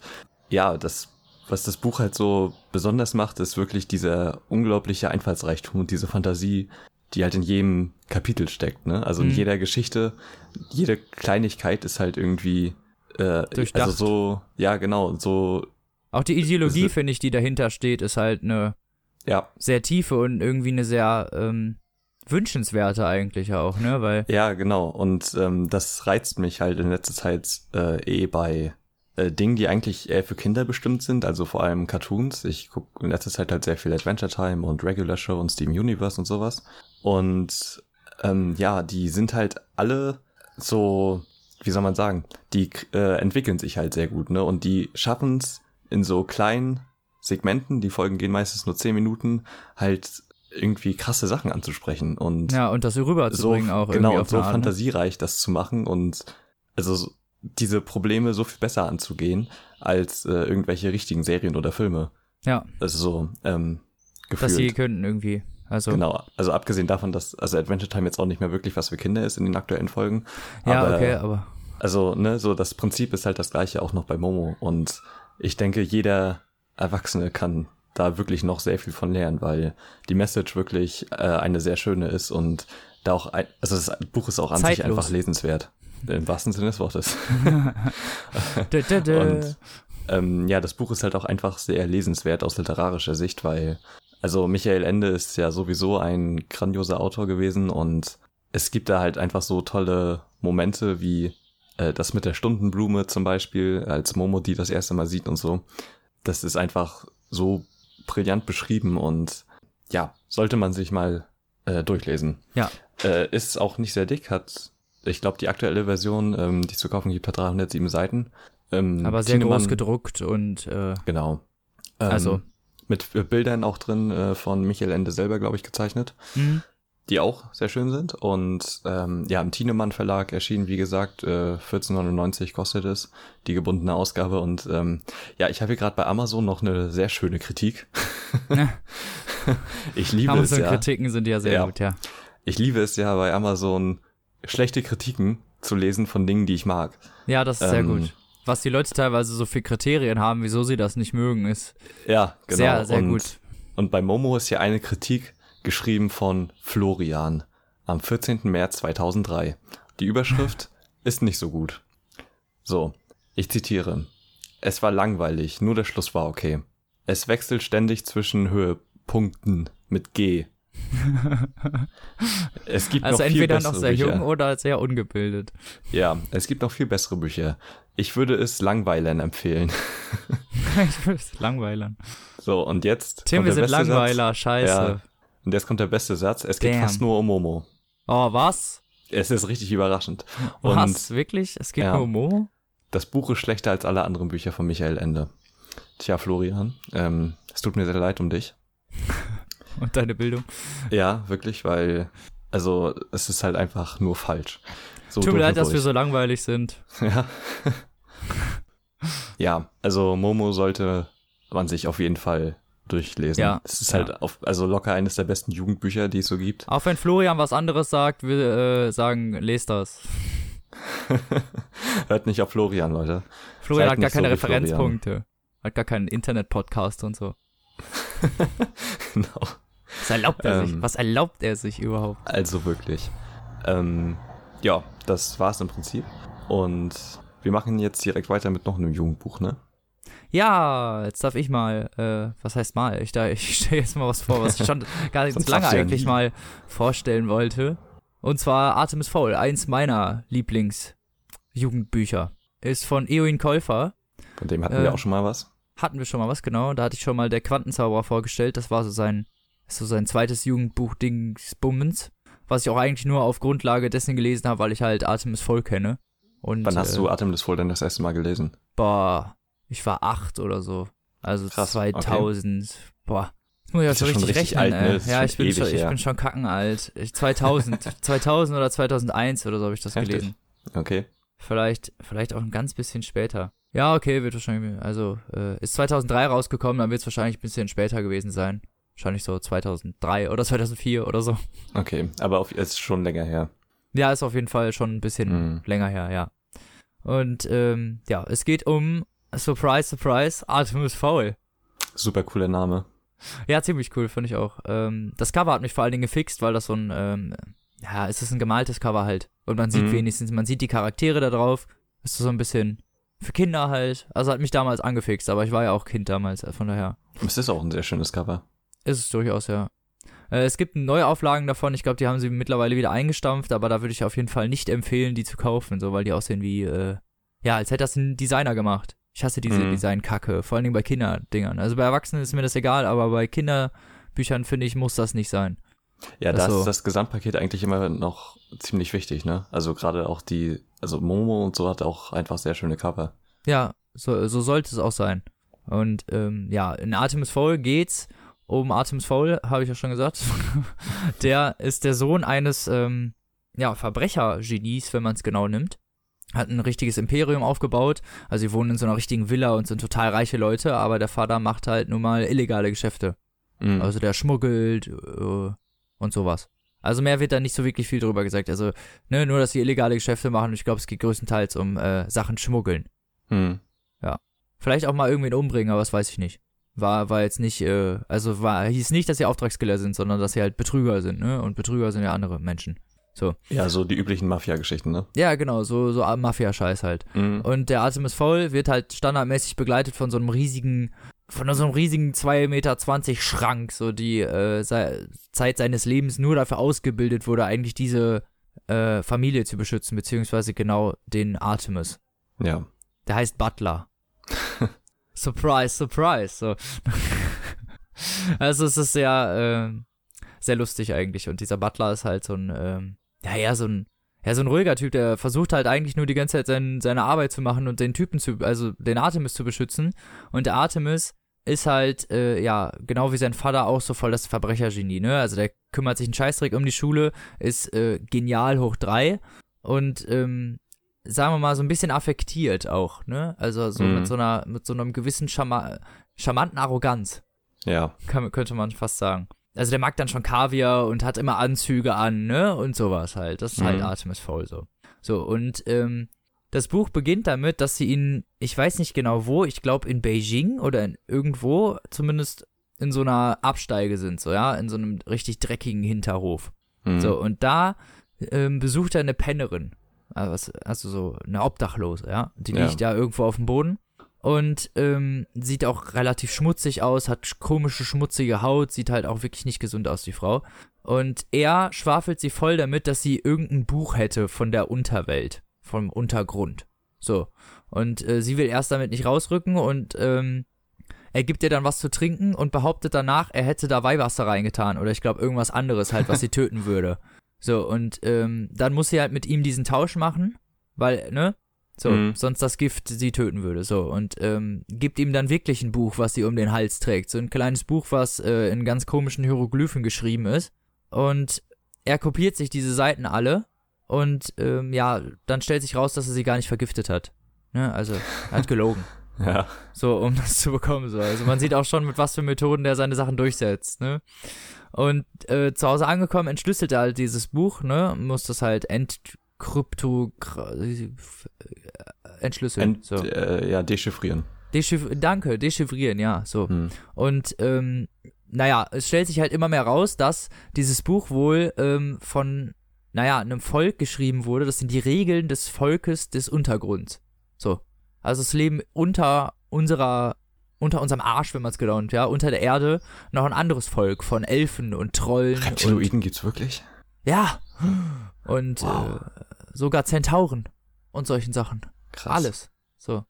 ja, das, was das Buch halt so besonders macht, ist wirklich dieser unglaubliche Einfallsreichtum und diese Fantasie, die halt in jedem Kapitel steckt. Ne? Also in Mhm. jeder Geschichte, jede Kleinigkeit ist halt irgendwie äh, Durchdacht. also so, ja genau, so, Auch die Ideologie, finde ich, die dahinter steht, ist halt eine ja, sehr tiefe und irgendwie eine sehr ähm, wünschenswerte eigentlich auch, ne? Weil, Ja, genau. Und ähm, das reizt mich halt in letzter Zeit äh, eh bei äh, Dingen, die eigentlich eher für Kinder bestimmt sind, also vor allem Cartoons. Ich gucke in letzter Zeit halt sehr viel Adventure Time und Regular Show und Steam Universe und sowas. Und ähm, ja, die sind halt alle so, wie soll man sagen, die äh, entwickeln sich halt sehr gut, ne? Und die schaffen es in so kleinen Segmenten, die Folgen gehen meistens nur zehn Minuten, halt irgendwie krasse Sachen anzusprechen und ja, und das rüberzubringen so, auch genau, irgendwie und so ne? fantasiereich das zu machen und also so- diese Probleme so viel besser anzugehen als äh, irgendwelche richtigen Serien oder Filme. Ja, Also so ähm, dass sie gefühlt. könnten irgendwie. Also, Genau, also abgesehen davon, dass also Adventure Time jetzt auch nicht mehr wirklich was für Kinder ist in den aktuellen Folgen. ja, aber, okay, aber Also, ne, so das Prinzip ist halt das gleiche auch noch bei Momo. Und ich denke, jeder Erwachsene kann da wirklich noch sehr viel von lernen, weil die Message wirklich äh, eine sehr schöne ist und da auch ein, also das Buch ist auch an sich Zeitlos. einfach lesenswert. Im wahrsten Sinne des Wortes. Und ähm, ja, das Buch ist halt auch einfach sehr lesenswert aus literarischer Sicht, weil, also Michael Ende ist ja sowieso ein grandioser Autor gewesen und es gibt da halt einfach so tolle Momente wie äh, das mit der Stundenblume zum Beispiel, als Momo die das erste Mal sieht und so. Das ist einfach so brillant beschrieben und ja, sollte man sich mal äh, durchlesen. Ja. Äh, ist auch nicht sehr dick, hat, ich glaube, die aktuelle Version, ähm, die es zu kaufen gibt, hat 307 Seiten. Ähm, aber sehr Thienemann- groß gedruckt und äh, Genau. Ähm, Also. Mit äh, Bildern auch drin äh, von Michael Ende selber, glaube ich, gezeichnet, hm, die auch sehr schön sind. Und ähm, ja, im Thienemann Verlag erschienen, wie gesagt, äh, 14,99 kostet es, die gebundene Ausgabe. Und ähm, ja, ich habe hier gerade bei Amazon noch eine sehr schöne Kritik. ich liebe es ja. Amazon-Kritiken sind ja sehr Ja. gut, ja. Ich liebe es ja bei Amazon schlechte Kritiken zu lesen von Dingen, die ich mag. Ja, das ist sehr Ähm, gut. Was die Leute teilweise so viel Kriterien haben, wieso sie das nicht mögen, ist Ja, genau. sehr, sehr und, gut. Und bei Momo ist hier eine Kritik geschrieben von Florian am 14. März 2003. Die Überschrift ist nicht so gut. So, ich zitiere. Es war langweilig, nur der Schluss war okay. Es wechselt ständig zwischen Höhepunkten mit G. Es gibt Also noch viel entweder bessere noch sehr Bücher. jung oder sehr ungebildet. Ja, es gibt noch viel bessere Bücher. Ich würde es Langweilern empfehlen. ich würde es langweilern. So, und jetzt Tim, wir sind Langweiler, Satz. scheiße. Ja. Und jetzt kommt der beste Satz. Es geht Damn. fast nur um Momo. Oh, was? Es ist richtig überraschend. Und was? Wirklich? Es geht Ja. nur um Momo? das Buch ist schlechter als alle anderen Bücher von Michael Ende. Tja, Florian, ähm, es tut mir sehr leid um dich. Und deine Bildung? Ja, wirklich, weil, also, es ist halt einfach nur falsch. So Tut mir leid, dass wir so langweilig sind. Ja. ja, also Momo sollte man sich auf jeden Fall durchlesen. Ja, Es ist ja. halt auf, also locker eines der besten Jugendbücher, die es so gibt. Auch wenn Florian was anderes sagt, wir äh, sagen, lest das. Hört nicht auf Florian, Leute. Florian Seid hat gar nicht so keine wie Florian. Referenzpunkte. Hat gar keinen Internet-Podcast und so. genau. Was erlaubt er sich? Ähm. Was erlaubt er sich überhaupt? Also wirklich. Ähm, ja, das war's im Prinzip. Und wir machen jetzt direkt weiter mit noch einem Jugendbuch, ne? Ja, jetzt darf ich mal, äh, was heißt mal? Ich, da- ich stelle jetzt mal was vor, was ich schon gar nicht so lange ja eigentlich nie. mal vorstellen wollte. Und zwar Artemis Fowl, eins meiner Lieblings-Jugendbücher. Ist von Eowyn Käufer. Von dem hatten Äh, wir auch schon mal was. Hatten wir schon mal was, genau. Da hatte ich schon mal der Quantenzauberer vorgestellt. Das war so sein, so sein zweites Jugendbuch Dingsbummens. Was ich auch eigentlich nur auf Grundlage dessen gelesen habe, weil ich halt Artemis Fowl kenne. Und, Wann hast äh, du Atem des Voll denn das erste Mal gelesen? Boah, ich war acht oder so. Also Krass, 2000. Boah. Jetzt muss ich auch ja so schon richtig richtig rechnen, alt, ne? Ja, ich bin, ewig schon, ich her. bin schon kackenalt. Ich, 2000, 2000 oder 2001 oder so habe ich das Heftig. gelesen. Okay. Vielleicht, vielleicht auch ein ganz bisschen später. Ja, okay, wird wahrscheinlich, also, äh, ist 2003 rausgekommen, dann wird es wahrscheinlich ein bisschen später gewesen sein. Wahrscheinlich so 2003 oder 2004 oder so. Okay, aber auf, es ist schon länger her. Ja, ist auf jeden Fall schon ein bisschen Mhm. länger her, ja. Und, ähm, ja, es geht um, Surprise, Surprise, Artemis Fowl. Super cooler Name. Ja, ziemlich cool, finde ich auch. Ähm, das Cover hat mich vor allen Dingen gefixt, weil das so ein, ähm, ja, es ist ein gemaltes Cover halt. Und man sieht Mhm. wenigstens, man sieht die Charaktere da drauf. Ist so ein bisschen für Kinder halt. Also hat mich damals angefixt, aber ich war ja auch Kind damals, äh, von daher Es ist auch ein sehr schönes Cover. Ist es durchaus, ja. Äh, es gibt Neuauflagen davon, ich glaube, die haben sie mittlerweile wieder eingestampft, aber da würde ich auf jeden Fall nicht empfehlen, die zu kaufen, so, weil die aussehen wie, äh, ja, als hätte das ein Designer gemacht. Ich hasse diese Mhm. Design-Kacke, vor allen Dingen bei Kinderdingern. Also bei Erwachsenen ist mir das egal, aber bei Kinderbüchern, finde ich, muss das nicht sein. Ja, Das da so. ist das Gesamtpaket eigentlich immer noch ziemlich wichtig, ne? Also gerade auch die, also Momo und so hat auch einfach sehr schöne Cover. Ja, so, so sollte es auch sein. Und ähm, ja, in Artemis Fowl geht's um Artemis Fowl, habe ich ja schon gesagt. der ist der Sohn eines ähm, ja, Verbrechergenies, wenn man es genau nimmt. Hat ein richtiges Imperium aufgebaut. Also sie wohnen in so einer richtigen Villa und sind total reiche Leute, aber der Vater macht halt nun mal illegale Geschäfte. Mhm. Also der schmuggelt, äh, und sowas. Also mehr wird da nicht so wirklich viel drüber gesagt. Also, ne, nur, dass sie illegale Geschäfte machen ich glaube, es geht größtenteils um äh, Sachen schmuggeln. Hm. Vielleicht auch mal irgendwen umbringen, aber das weiß ich nicht. War, war jetzt nicht, äh, also war, hieß nicht, dass sie Auftragskiller sind, sondern dass sie halt Betrüger sind, ne? Und Betrüger sind ja andere Menschen. So. Ja, so die üblichen Mafia-Geschichten, ne? Ja, genau, so, so Mafia-Scheiß halt. Mhm. Und der Artemis Fowl wird halt standardmäßig begleitet von so einem riesigen, von so einem riesigen 2,20 Meter Schrank, so die äh, sei, Zeit seines Lebens nur dafür ausgebildet wurde, eigentlich diese äh, Familie zu beschützen, beziehungsweise genau den Artemis. Ja. Der heißt Butler. Surprise, surprise. So. also es ist sehr, ähm, sehr lustig eigentlich. Und dieser Butler ist halt so ein, ähm, ja, eher so ein, ja, so ein ruhiger Typ, der versucht halt eigentlich nur die ganze Zeit sein, seine Arbeit zu machen und den Typen zu, also den Artemis zu beschützen. Und der Artemis ist halt, äh, ja, genau wie sein Vater auch so voll das Verbrechergenie, ne? Also der kümmert sich einen Scheißdreck um die Schule, ist äh, genial hoch drei und ähm, sagen wir mal, so ein bisschen affektiert auch, ne? Also so Mhm. mit so einer, mit so einem gewissen charma charmanten Arroganz, Ja. kann, könnte man fast sagen. Also der mag dann schon Kaviar und hat immer Anzüge an, ne? Und sowas halt. Das ist halt Mhm. Artemis Fowl so. So, und ähm, das Buch beginnt damit, dass sie ihn, ich weiß nicht genau wo, ich glaube in Beijing oder in irgendwo, zumindest in so einer Absteige sind, so, ja, in so einem richtig dreckigen Hinterhof. Mhm. So, und da ähm, besucht er eine Pennerin. Also, also so eine Obdachlose, ja. Die Ja. liegt da irgendwo auf dem Boden und ähm, sieht auch relativ schmutzig aus, hat sch- komische, schmutzige Haut, sieht halt auch wirklich nicht gesund aus, die Frau. Und er schwafelt sie voll damit, dass sie irgendein Buch hätte von der Unterwelt, vom Untergrund. So. Und äh, sie will erst damit nicht rausrücken und ähm, er gibt ihr dann was zu trinken und behauptet danach, er hätte da Weihwasser reingetan oder ich glaube irgendwas anderes halt, was sie töten würde. So, und ähm, dann muss sie halt mit ihm diesen Tausch machen, weil, ne? So, Mhm. sonst das Gift sie töten würde. So, und ähm, gibt ihm dann wirklich ein Buch, was sie um den Hals trägt. So ein kleines Buch, was äh, in ganz komischen Hieroglyphen geschrieben ist. Und er kopiert sich diese Seiten alle. Und ähm, ja, dann stellt sich raus, dass er sie gar nicht vergiftet hat. Ne? Also, er hat gelogen. Ja. So, um das zu bekommen. So. Also man sieht auch schon, mit was für Methoden der seine Sachen durchsetzt, ne? Und äh, zu Hause angekommen, entschlüsselt er halt dieses Buch, ne? Muss das halt entkrypto entschlüsseln. Ent, so. äh, ja, dechiffrieren. Dechiff danke, dechiffrieren, ja, so. Hm. Und ähm, naja, es stellt sich halt immer mehr raus, dass dieses Buch wohl ähm, von, naja, einem Volk geschrieben wurde. Das sind die Regeln des Volkes des Untergrunds. So. Also das Leben unter unserer, unter unserem Arsch, wenn man es genau nimmt, ja, unter der Erde, noch ein anderes Volk von Elfen und Trollen. Und, Reptiloiden gibt's wirklich? ja. Und Wow. äh, sogar Zentauren und solchen Sachen. Krass. Alles. So.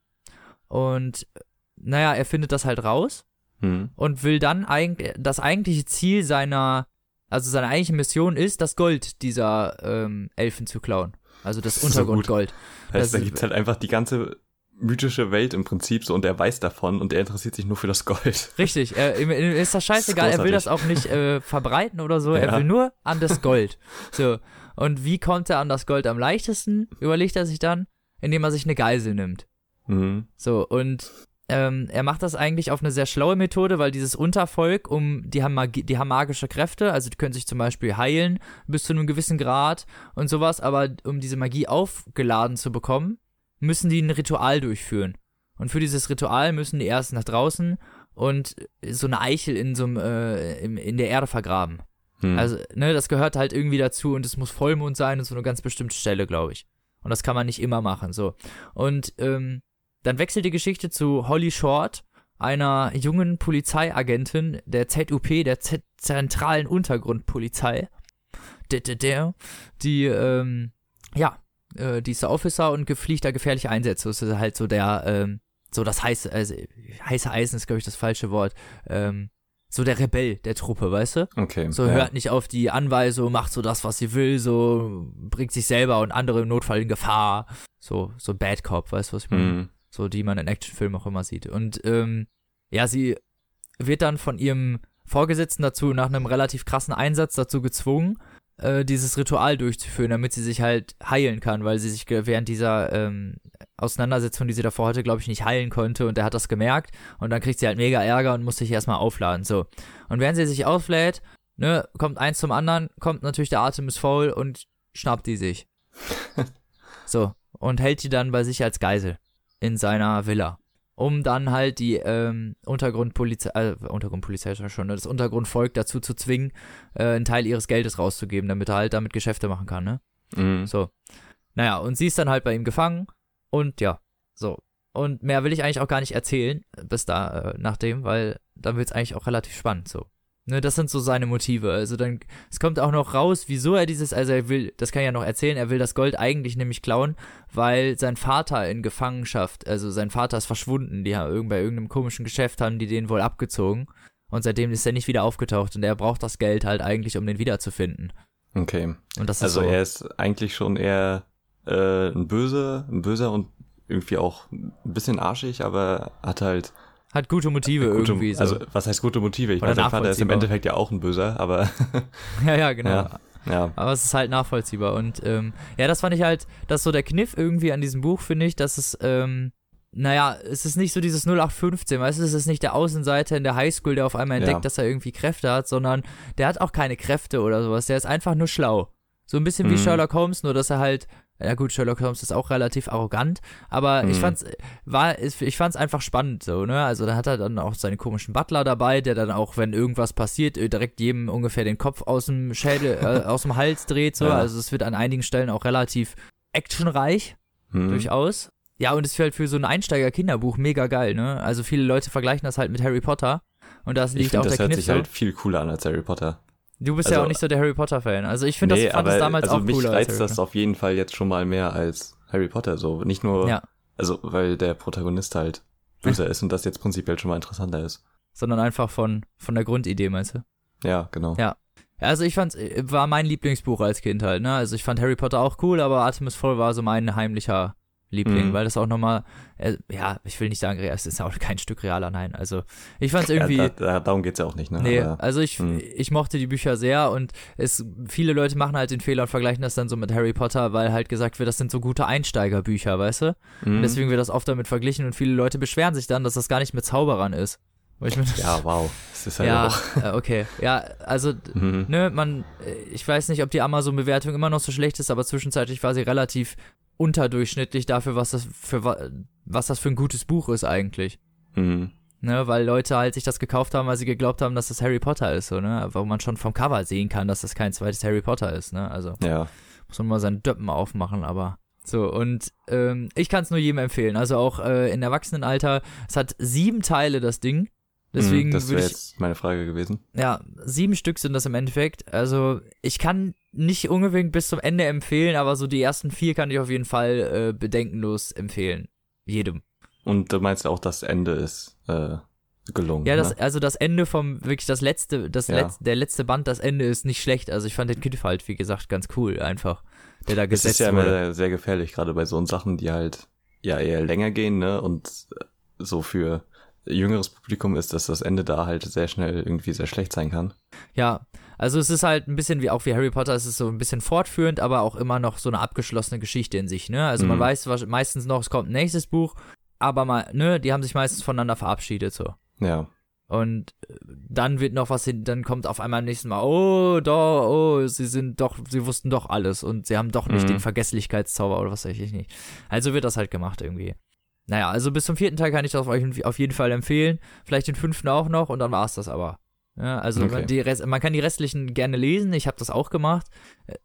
Und naja, er findet das halt raus Hm. und will dann eigentlich, das eigentliche Ziel seiner, also seine eigentliche Mission ist, das Gold dieser ähm, Elfen zu klauen. Also das, Das ist so. Untergrundgold. Heißt, Das da ist- gibt's halt einfach die ganze mythische Welt im Prinzip so und er weiß davon und er interessiert sich nur für das Gold. Richtig, er, ihm ist das scheißegal, Das ist er will das auch nicht äh, verbreiten oder so, er Ja. will nur an das Gold. So, und wie kommt er an das Gold am leichtesten, überlegt er sich dann, indem er sich eine Geisel nimmt. Mhm. So, und ähm, er macht das eigentlich auf eine sehr schlaue Methode, weil dieses Untervolk, um, die haben, Magie, die haben magische Kräfte, also die können sich zum Beispiel heilen bis zu einem gewissen Grad und sowas, aber um diese Magie aufgeladen zu bekommen, müssen die ein Ritual durchführen. Und für dieses Ritual müssen die erst nach draußen und so eine Eichel in so einem, äh, in, in der Erde vergraben. Hm. Also, ne, das gehört halt irgendwie dazu und es muss Vollmond sein und so eine ganz bestimmte Stelle, glaube ich. Und das kann man nicht immer machen, so. Und ähm, dann wechselt die Geschichte zu Holly Short, einer jungen Polizeiagentin der ZUP, der Z Zentralen Untergrundpolizei. Der, der, der, die, ähm, ja, äh, die ist der Officer und gefliegt da gefährliche Einsätze. Das ist halt so der, ähm, so das heiße, also heiße Eisen ist, glaube ich, das falsche Wort. Ähm, so der Rebell der Truppe, weißt du? okay. So ja. hört nicht auf die Anweisung, macht so das, was sie will, so bringt sich selber und andere im Notfall in Gefahr. So, so Bad Cop, weißt du, was ich meine? Hm. So, die man in Actionfilmen auch immer sieht. Und ähm, ja, sie wird dann von ihrem Vorgesetzten dazu, nach einem relativ krassen Einsatz dazu gezwungen, äh, dieses Ritual durchzuführen, damit sie sich halt heilen kann, weil sie sich während dieser ähm, Auseinandersetzung, die sie davor hatte, glaube ich, nicht heilen konnte und er hat das gemerkt und dann kriegt sie halt mega Ärger und muss sich erstmal aufladen. So. Und während sie sich auflädt, ne, kommt eins zum anderen, kommt natürlich der Artemis Fowl und schnappt die sich. so, und hält die dann bei sich als Geisel in seiner Villa. Um dann halt die ähm, Untergrundpolizei, äh, Untergrundpolizei ist ja schon, ne, das Untergrundvolk dazu zu zwingen, äh, einen Teil ihres Geldes rauszugeben, damit er halt damit Geschäfte machen kann, ne? Mhm. So. Naja, und sie ist dann halt bei ihm gefangen und ja, so. Und mehr will ich eigentlich auch gar nicht erzählen, bis da, äh, nach dem, weil dann wird es eigentlich auch relativ spannend, so. Ne, das sind so seine Motive. Also dann, es kommt auch noch raus, wieso er dieses, also er will, das kann ich ja noch erzählen, er will das Gold eigentlich nämlich klauen, weil sein Vater in Gefangenschaft, also sein Vater ist verschwunden, die haben bei irgendeinem komischen Geschäft haben die den wohl abgezogen und seitdem ist er nicht wieder aufgetaucht und er braucht das Geld halt eigentlich, um den wiederzufinden. Okay. Und das ist Also so. er ist eigentlich schon eher äh, ein böser, ein böser und irgendwie auch ein bisschen arschig, aber hat halt hat gute Motive gute, irgendwie so. Also was heißt gute Motive? Ich meine, sein Vater ist im. Endeffekt ja auch ein böser, aber ja, ja, genau. ja, ja. Aber es ist halt nachvollziehbar. Und ähm, ja, das fand ich halt, das ist so der Kniff irgendwie an diesem Buch, finde ich, dass es, ähm, naja, es ist nicht so dieses 0815, weißt du, es ist nicht der Außenseiter in der Highschool, der auf einmal entdeckt, Ja. dass er irgendwie Kräfte hat, sondern der hat auch keine Kräfte oder sowas, der ist einfach nur schlau. So ein bisschen wie Mhm. Sherlock Holmes, nur dass er halt, ja gut, Sherlock Holmes ist auch relativ arrogant, aber ich Mhm. fand's, war, ich fand's einfach spannend so, ne, also da hat er dann auch seine komischen Butler dabei, der dann auch, wenn irgendwas passiert, äh, direkt jedem ungefähr den Kopf aus dem Schädel, äh, aus dem Hals dreht, so, Ja. also es wird an einigen Stellen auch relativ actionreich, Hm. durchaus. Ja, und es ist halt für so ein Einsteiger-Kinderbuch mega geil, ne, also viele Leute vergleichen das halt mit Harry Potter und das Ich liegt finde, auch das der hört Kniff sich halt viel cooler an als Harry Potter. Du bist ja also- auch nicht so der Harry Potter-Fan, also ich finde nee, das, fand aber das damals also auch mich cooler als reizt Harry das auf jeden Fall jetzt schon mal mehr als Harry Potter. So nicht nur, Ja. also weil der Protagonist halt böser ist und das jetzt prinzipiell schon mal interessanter ist. sondern einfach von, von der Grundidee, meinst du? Ja, genau. Ja. Ja, Also ich fand's, äh, war mein Lieblingsbuch als Kind halt, ne? Also ich fand Harry Potter auch cool, aber Artemis Fowl war so mein heimlicher Liebling, Mhm. weil das auch nochmal, äh, ja, ich will nicht sagen, es ist auch kein Stück realer, nein. Also ich fand's irgendwie, Ja, da, da, darum geht's ja auch nicht, ne? nee, Aber, also ich, Mhm. ich mochte die Bücher sehr und es, viele Leute machen halt den Fehler und vergleichen das dann so mit Harry Potter, weil halt gesagt wird, das sind so gute Einsteigerbücher, weißt du? Mhm. Deswegen wird das oft damit verglichen und viele Leute beschweren sich dann, dass das gar nicht mit Zauberern ist. Ja, wow. Das ist halt ja, auch. äh, okay. Ja, also Mhm. ne, man, äh, ich weiß nicht, ob die Amazon-Bewertung immer noch so schlecht ist, aber zwischenzeitlich war sie relativ unterdurchschnittlich dafür, was das für wa- was das für ein gutes Buch ist eigentlich. Mhm. Ne, weil Leute halt sich das gekauft haben, weil sie geglaubt haben, dass das Harry Potter ist, so, ne? Wo man schon vom Cover sehen kann, dass das kein zweites Harry Potter ist, ne? Also Ja. muss man mal seine Döppen aufmachen, aber so, und ähm, ich kann es nur jedem empfehlen. Also auch äh, in Erwachsenenalter, es hat sieben Teile, das Ding. Deswegen Mhm, das wäre jetzt meine Frage gewesen. ja, sieben Stück sind das im Endeffekt. Also ich kann nicht unbedingt bis zum Ende empfehlen, aber so die ersten vier kann ich auf jeden Fall äh, bedenkenlos empfehlen. Jedem. Und du meinst auch, das Ende ist äh, gelungen. Ja, das, ne? also das Ende vom, wirklich das letzte, das Ja. letzte, der letzte Band, das Ende ist nicht schlecht. Also ich fand den Kniff halt, wie gesagt, ganz cool einfach. Der da Das gesetzt ist ja immer wurde. sehr, sehr gefährlich, gerade bei so Sachen, die halt ja eher länger gehen, ne? Und so für jüngeres Publikum ist, dass das Ende da halt sehr schnell irgendwie sehr schlecht sein kann. Ja, also es ist halt ein bisschen wie auch wie Harry Potter, es ist so ein bisschen fortführend, aber auch immer noch so eine abgeschlossene Geschichte in sich, ne? Also man Mhm. weiß wasch- meistens noch, es kommt ein nächstes Buch, aber mal, ne, die haben sich meistens voneinander verabschiedet so. Ja. Und äh, dann wird noch was hin, dann kommt auf einmal am nächsten Mal, oh, da, oh, sie sind doch, sie wussten doch alles und sie haben doch nicht Mhm. den Vergesslichkeitszauber oder was weiß ich nicht. Also wird das halt gemacht irgendwie. Naja, also bis zum vierten Teil kann ich das euch auf jeden Fall empfehlen. Vielleicht den fünften auch noch und dann war es das aber. Ja, also Okay. Rest, man kann die restlichen gerne lesen, ich habe das auch gemacht. Äh,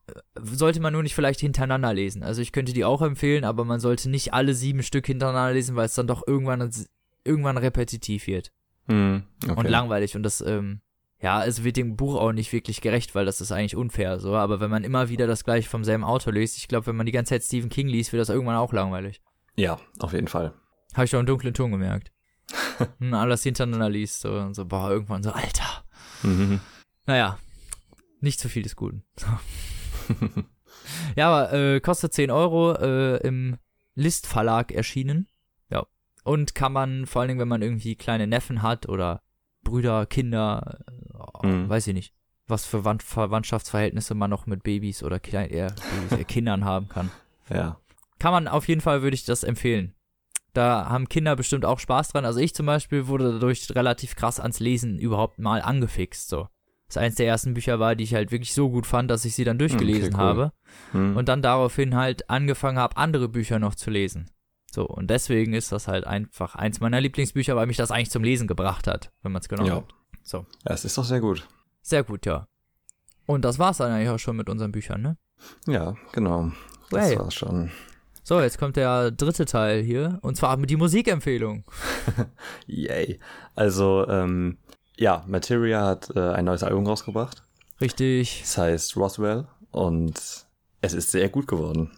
Sollte man nur nicht vielleicht hintereinander lesen. Also ich könnte die auch empfehlen, aber man sollte nicht alle sieben Stück hintereinander lesen, weil es dann doch irgendwann, irgendwann repetitiv wird Hm, okay. und langweilig und das ähm, ja, es wird dem Buch auch nicht wirklich gerecht, weil das ist eigentlich unfair so, aber wenn man immer wieder das gleiche vom selben Autor liest, ich glaube, wenn man die ganze Zeit Stephen King liest, wird das irgendwann auch langweilig. Ja, auf jeden Fall. Habe ich doch einen dunklen Ton gemerkt. und alles hintereinander liest so und so boah, irgendwann so Alter. Mhm. Naja, nicht zu viel des Guten. ja, aber äh, kostet 10 Euro äh, im List Verlag erschienen. Ja. Und kann man, vor allen Dingen, wenn man irgendwie kleine Neffen hat oder Brüder, Kinder, äh, Mhm. weiß ich nicht, was für Wand Verwandtschaftsverhältnisse man noch mit Babys oder Klein eher Babys, äh, Kindern haben kann. Ja. Kann man auf jeden Fall, würde ich das empfehlen. Da haben Kinder bestimmt auch Spaß dran. Also ich zum Beispiel wurde dadurch relativ krass ans Lesen überhaupt mal angefixt, so. das eins der ersten Bücher war, die ich halt wirklich so gut fand, dass ich sie dann durchgelesen cool. habe Hm. und dann daraufhin halt angefangen habe, andere Bücher noch zu lesen. So, und deswegen ist das halt einfach eins meiner Lieblingsbücher, weil mich das eigentlich zum Lesen gebracht hat, wenn man es genau Ja. nimmt. So, ja, es ist doch sehr gut. sehr gut, ja. Und das war's dann eigentlich auch schon mit unseren Büchern, ne? Ja, genau. Das Hey. war's schon. So, jetzt kommt der dritte Teil hier, und zwar mit die Musikempfehlung. Yay. Also, ähm, ja, Materia hat äh, ein neues Album rausgebracht. Richtig. Es heißt Roswell und es ist sehr gut geworden.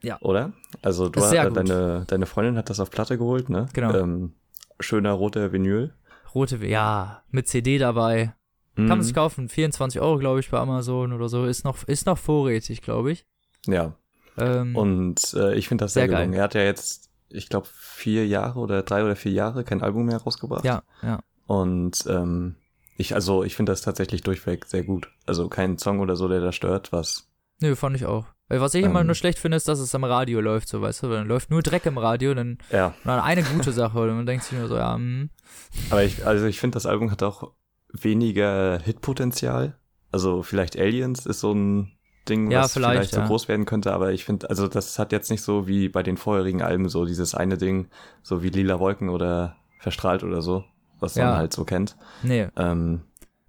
Ja. Oder? Also du sehr äh, deine, deine Freundin hat das auf Platte geholt, ne? Genau. Ähm, schöner roter Vinyl. Rote, ja, mit CD dabei. Kann man sich kaufen, 24 Euro, glaube ich, bei Amazon oder so. Ist noch, ist noch vorrätig, glaube ich. Ja. Ähm, Und äh, ich finde das sehr, Sehr geil. gelungen. Er hat ja jetzt, ich glaube, vier Jahre oder drei oder vier Jahre kein Album mehr rausgebracht. ja, ja. Und ähm, ich, also ich finde das tatsächlich durchweg sehr gut. Also kein Song oder so, der da stört, was. Nö, fand ich auch. Weil Was ich immer Ähm. nur schlecht finde, ist, dass es am Radio läuft, so, weißt du, dann läuft nur Dreck im Radio, dann, Ja. dann eine gute Sache, und man denkt sich nur so, ja, hm, Aber ich, also ich finde, das Album hat auch weniger Hitpotenzial. Also vielleicht Aliens ist so ein Ding, Ja, was vielleicht, vielleicht, so ja. groß werden könnte, aber ich finde, also das hat jetzt nicht so wie bei den vorherigen Alben so dieses eine Ding, so wie Lila Wolken oder Verstrahlt oder so, was Ja. man halt so kennt. nee. Ähm,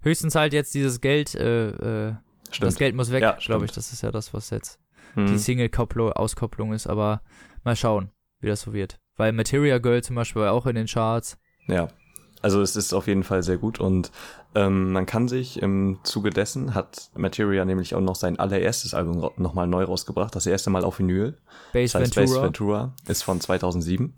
Höchstens halt jetzt dieses Geld, äh, äh, das. Geld muss weg, glaube ich. Das ist ja das, was jetzt Hm. die Single-Auskopplung ist, aber mal schauen, wie das so wird. Weil Material Girl zum Beispiel war auch in den Charts. Ja, also es ist auf jeden Fall sehr gut und ähm, man kann sich im Zuge dessen hat Materia nämlich auch noch sein allererstes Album nochmal neu rausgebracht, das erste Mal auf Vinyl. Base Das heißt Ventura. Space Ventura ist von 2007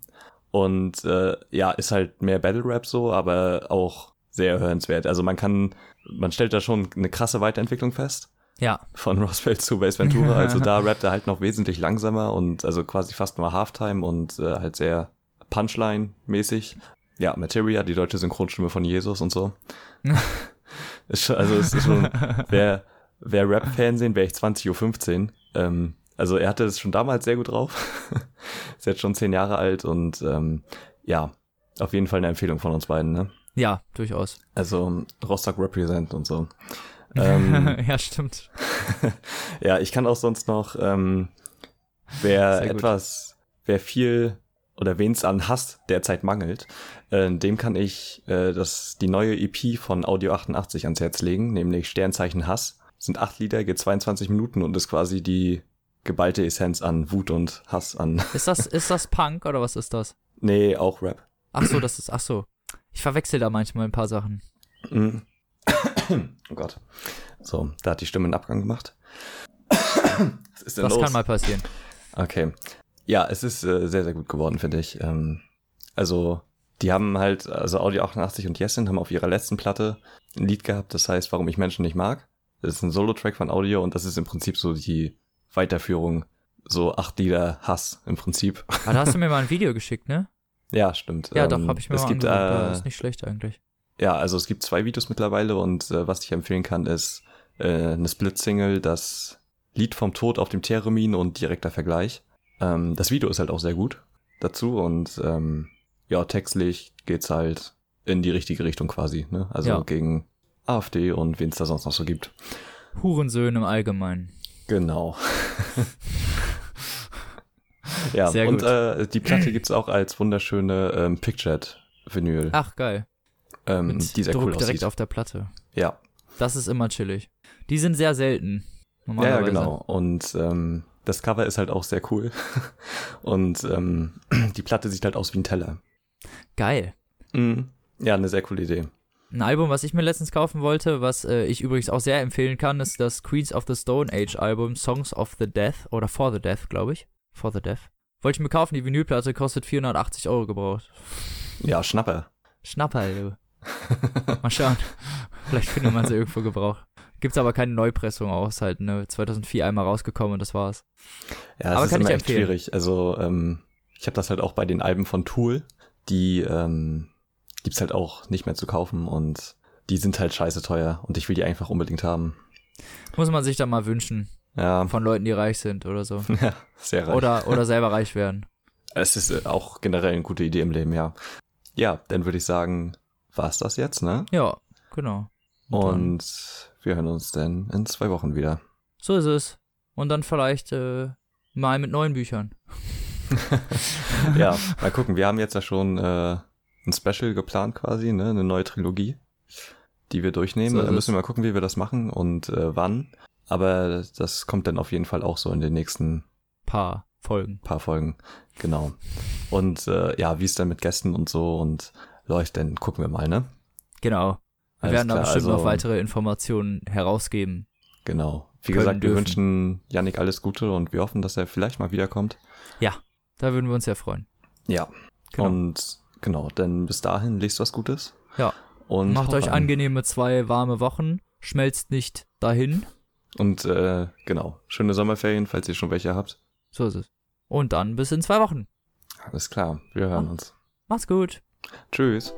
und äh, ja, ist halt mehr Battle Rap so, aber auch sehr hörenswert. Also man kann, man stellt da schon eine krasse Weiterentwicklung fest Ja, von Roswell zu Base Ventura. Also da rappt er halt noch wesentlich langsamer und also quasi fast nur Halftime und äh, halt sehr Punchline-mäßig. Ja, Materia, die deutsche Synchronstimme von Jesus und so. ist schon, also es ist schon, wer, wer Rap-Fernsehen, wäre ich 20.15 Uhr. Ähm, also er hatte es schon damals sehr gut drauf. ist jetzt schon zehn Jahre alt und ähm, ja, auf jeden Fall eine Empfehlung von uns beiden, ne? ja, durchaus. Also Rostock Represent und so. Ähm, ja, stimmt. ja, ich kann auch sonst noch, ähm, wer etwas, wer viel oder wen es an Hass derzeit mangelt, äh, dem kann ich äh, das, die neue EP von Audio 88 ans Herz legen, nämlich Sternzeichen Hass. Sind acht Lieder, geht 22 Minuten und ist quasi die geballte Essenz an Wut und Hass an. Ist das, ist das Punk oder was ist das? nee, auch Rap. Ach so, das ist, ach so. Ich verwechsel da manchmal ein paar Sachen. Mhm. oh Gott. So, da hat die Stimme einen Abgang gemacht. Was ist denn Das los? kann mal passieren. Okay. Ja, es ist äh, sehr, sehr gut geworden, finde ich. Ähm, also, die haben halt, also Audio 88 und Yesin haben auf ihrer letzten Platte ein Lied gehabt, das heißt, warum ich Menschen nicht mag. Das ist ein Solo-Track von Audio und das ist im Prinzip so die Weiterführung, so acht Lieder Hass im Prinzip. Ah, da hast du mir mal ein Video geschickt, ne? ja, stimmt. Ja, Ähm, doch, hab ich mir es mal gibt, angeguckt. Äh, ist nicht schlecht eigentlich. Ja, also es gibt zwei Videos mittlerweile und äh, was ich empfehlen kann, ist äh, eine Split-Single, das Lied vom Tod auf dem Theremin und direkter Vergleich. Ähm, das Video ist halt auch sehr gut dazu und ähm, ja, textlich geht's halt in die richtige Richtung quasi, ne? Also Ja. gegen AfD und wen es da sonst noch so gibt. Hurensöhne im Allgemeinen. Genau. ja, Sehr und gut. äh, die Platte gibt's auch als wunderschöne ähm, Pictured-Vinyl, Ach, geil. ähm, Mit die sehr Druck cool direkt aussieht. auf der Platte. Ja, Das ist immer chillig. Die sind sehr selten. Ja, genau. Und ähm, das Cover ist halt auch sehr cool. Und ähm, die Platte sieht halt aus wie ein Teller. Geil. Mhm. Ja, eine sehr coole Idee. Ein Album, was ich mir letztens kaufen wollte, was äh, ich übrigens auch sehr empfehlen kann, ist das Queens of the Stone Age Album Songs of the Death oder For the Death, glaube ich. For the Death. Wollte ich mir kaufen, die Vinylplatte kostet 480 Euro gebraucht. Ja, Schnapper. Schnapper, du. Mal schauen. Vielleicht findet man sie irgendwo gebraucht. Gibt's aber keine Neupressung aus, halt, ne? 2004 einmal rausgekommen und das war's. Ja, es Aber ist kann ich immer echt empfehlen. schwierig. Also ähm, ich habe das halt auch bei den Alben von Tool. Die ähm, gibt's halt auch nicht mehr zu kaufen und die sind halt scheiße teuer und ich will die einfach unbedingt haben. Muss man sich dann mal wünschen. Ja, Von Leuten, die reich sind oder so. ja sehr reich. Oder, oder selber reich werden. Es ist äh, auch generell eine gute Idee im Leben, ja. Ja, dann würde ich sagen, war's das jetzt, ne? Ja, genau. Und wir hören uns dann in zwei Wochen wieder. So ist es. Und dann vielleicht äh, mal mit neuen Büchern. ja, mal gucken. Wir haben jetzt ja schon äh, ein Special geplant quasi, ne? Eine neue Trilogie, die wir durchnehmen. So da müssen wir mal gucken, wie wir das machen und äh, wann. Aber das kommt dann auf jeden Fall auch so in den nächsten Paar Folgen. paar Folgen. Genau. Und äh, ja, wie es dann mit Gästen und so und läuft, dann gucken wir mal, ne? Genau. Wir werden da klar, bestimmt also- noch weitere Informationen herausgeben. Genau. Wie gesagt, wir dürfen. wünschen Yannick alles Gute und wir hoffen, dass er vielleicht mal wiederkommt. Da würden wir uns sehr freuen. Ja. Genau. Und genau, dann bis dahin lest was Gutes. Ja. Und Macht euch rein. angenehme zwei warme Wochen. Schmelzt nicht dahin. Und äh, genau, schöne Sommerferien, falls ihr schon welche habt. So ist es. Und dann bis in zwei Wochen. Alles klar, wir hören Ah. uns. Macht's gut. Tschüss.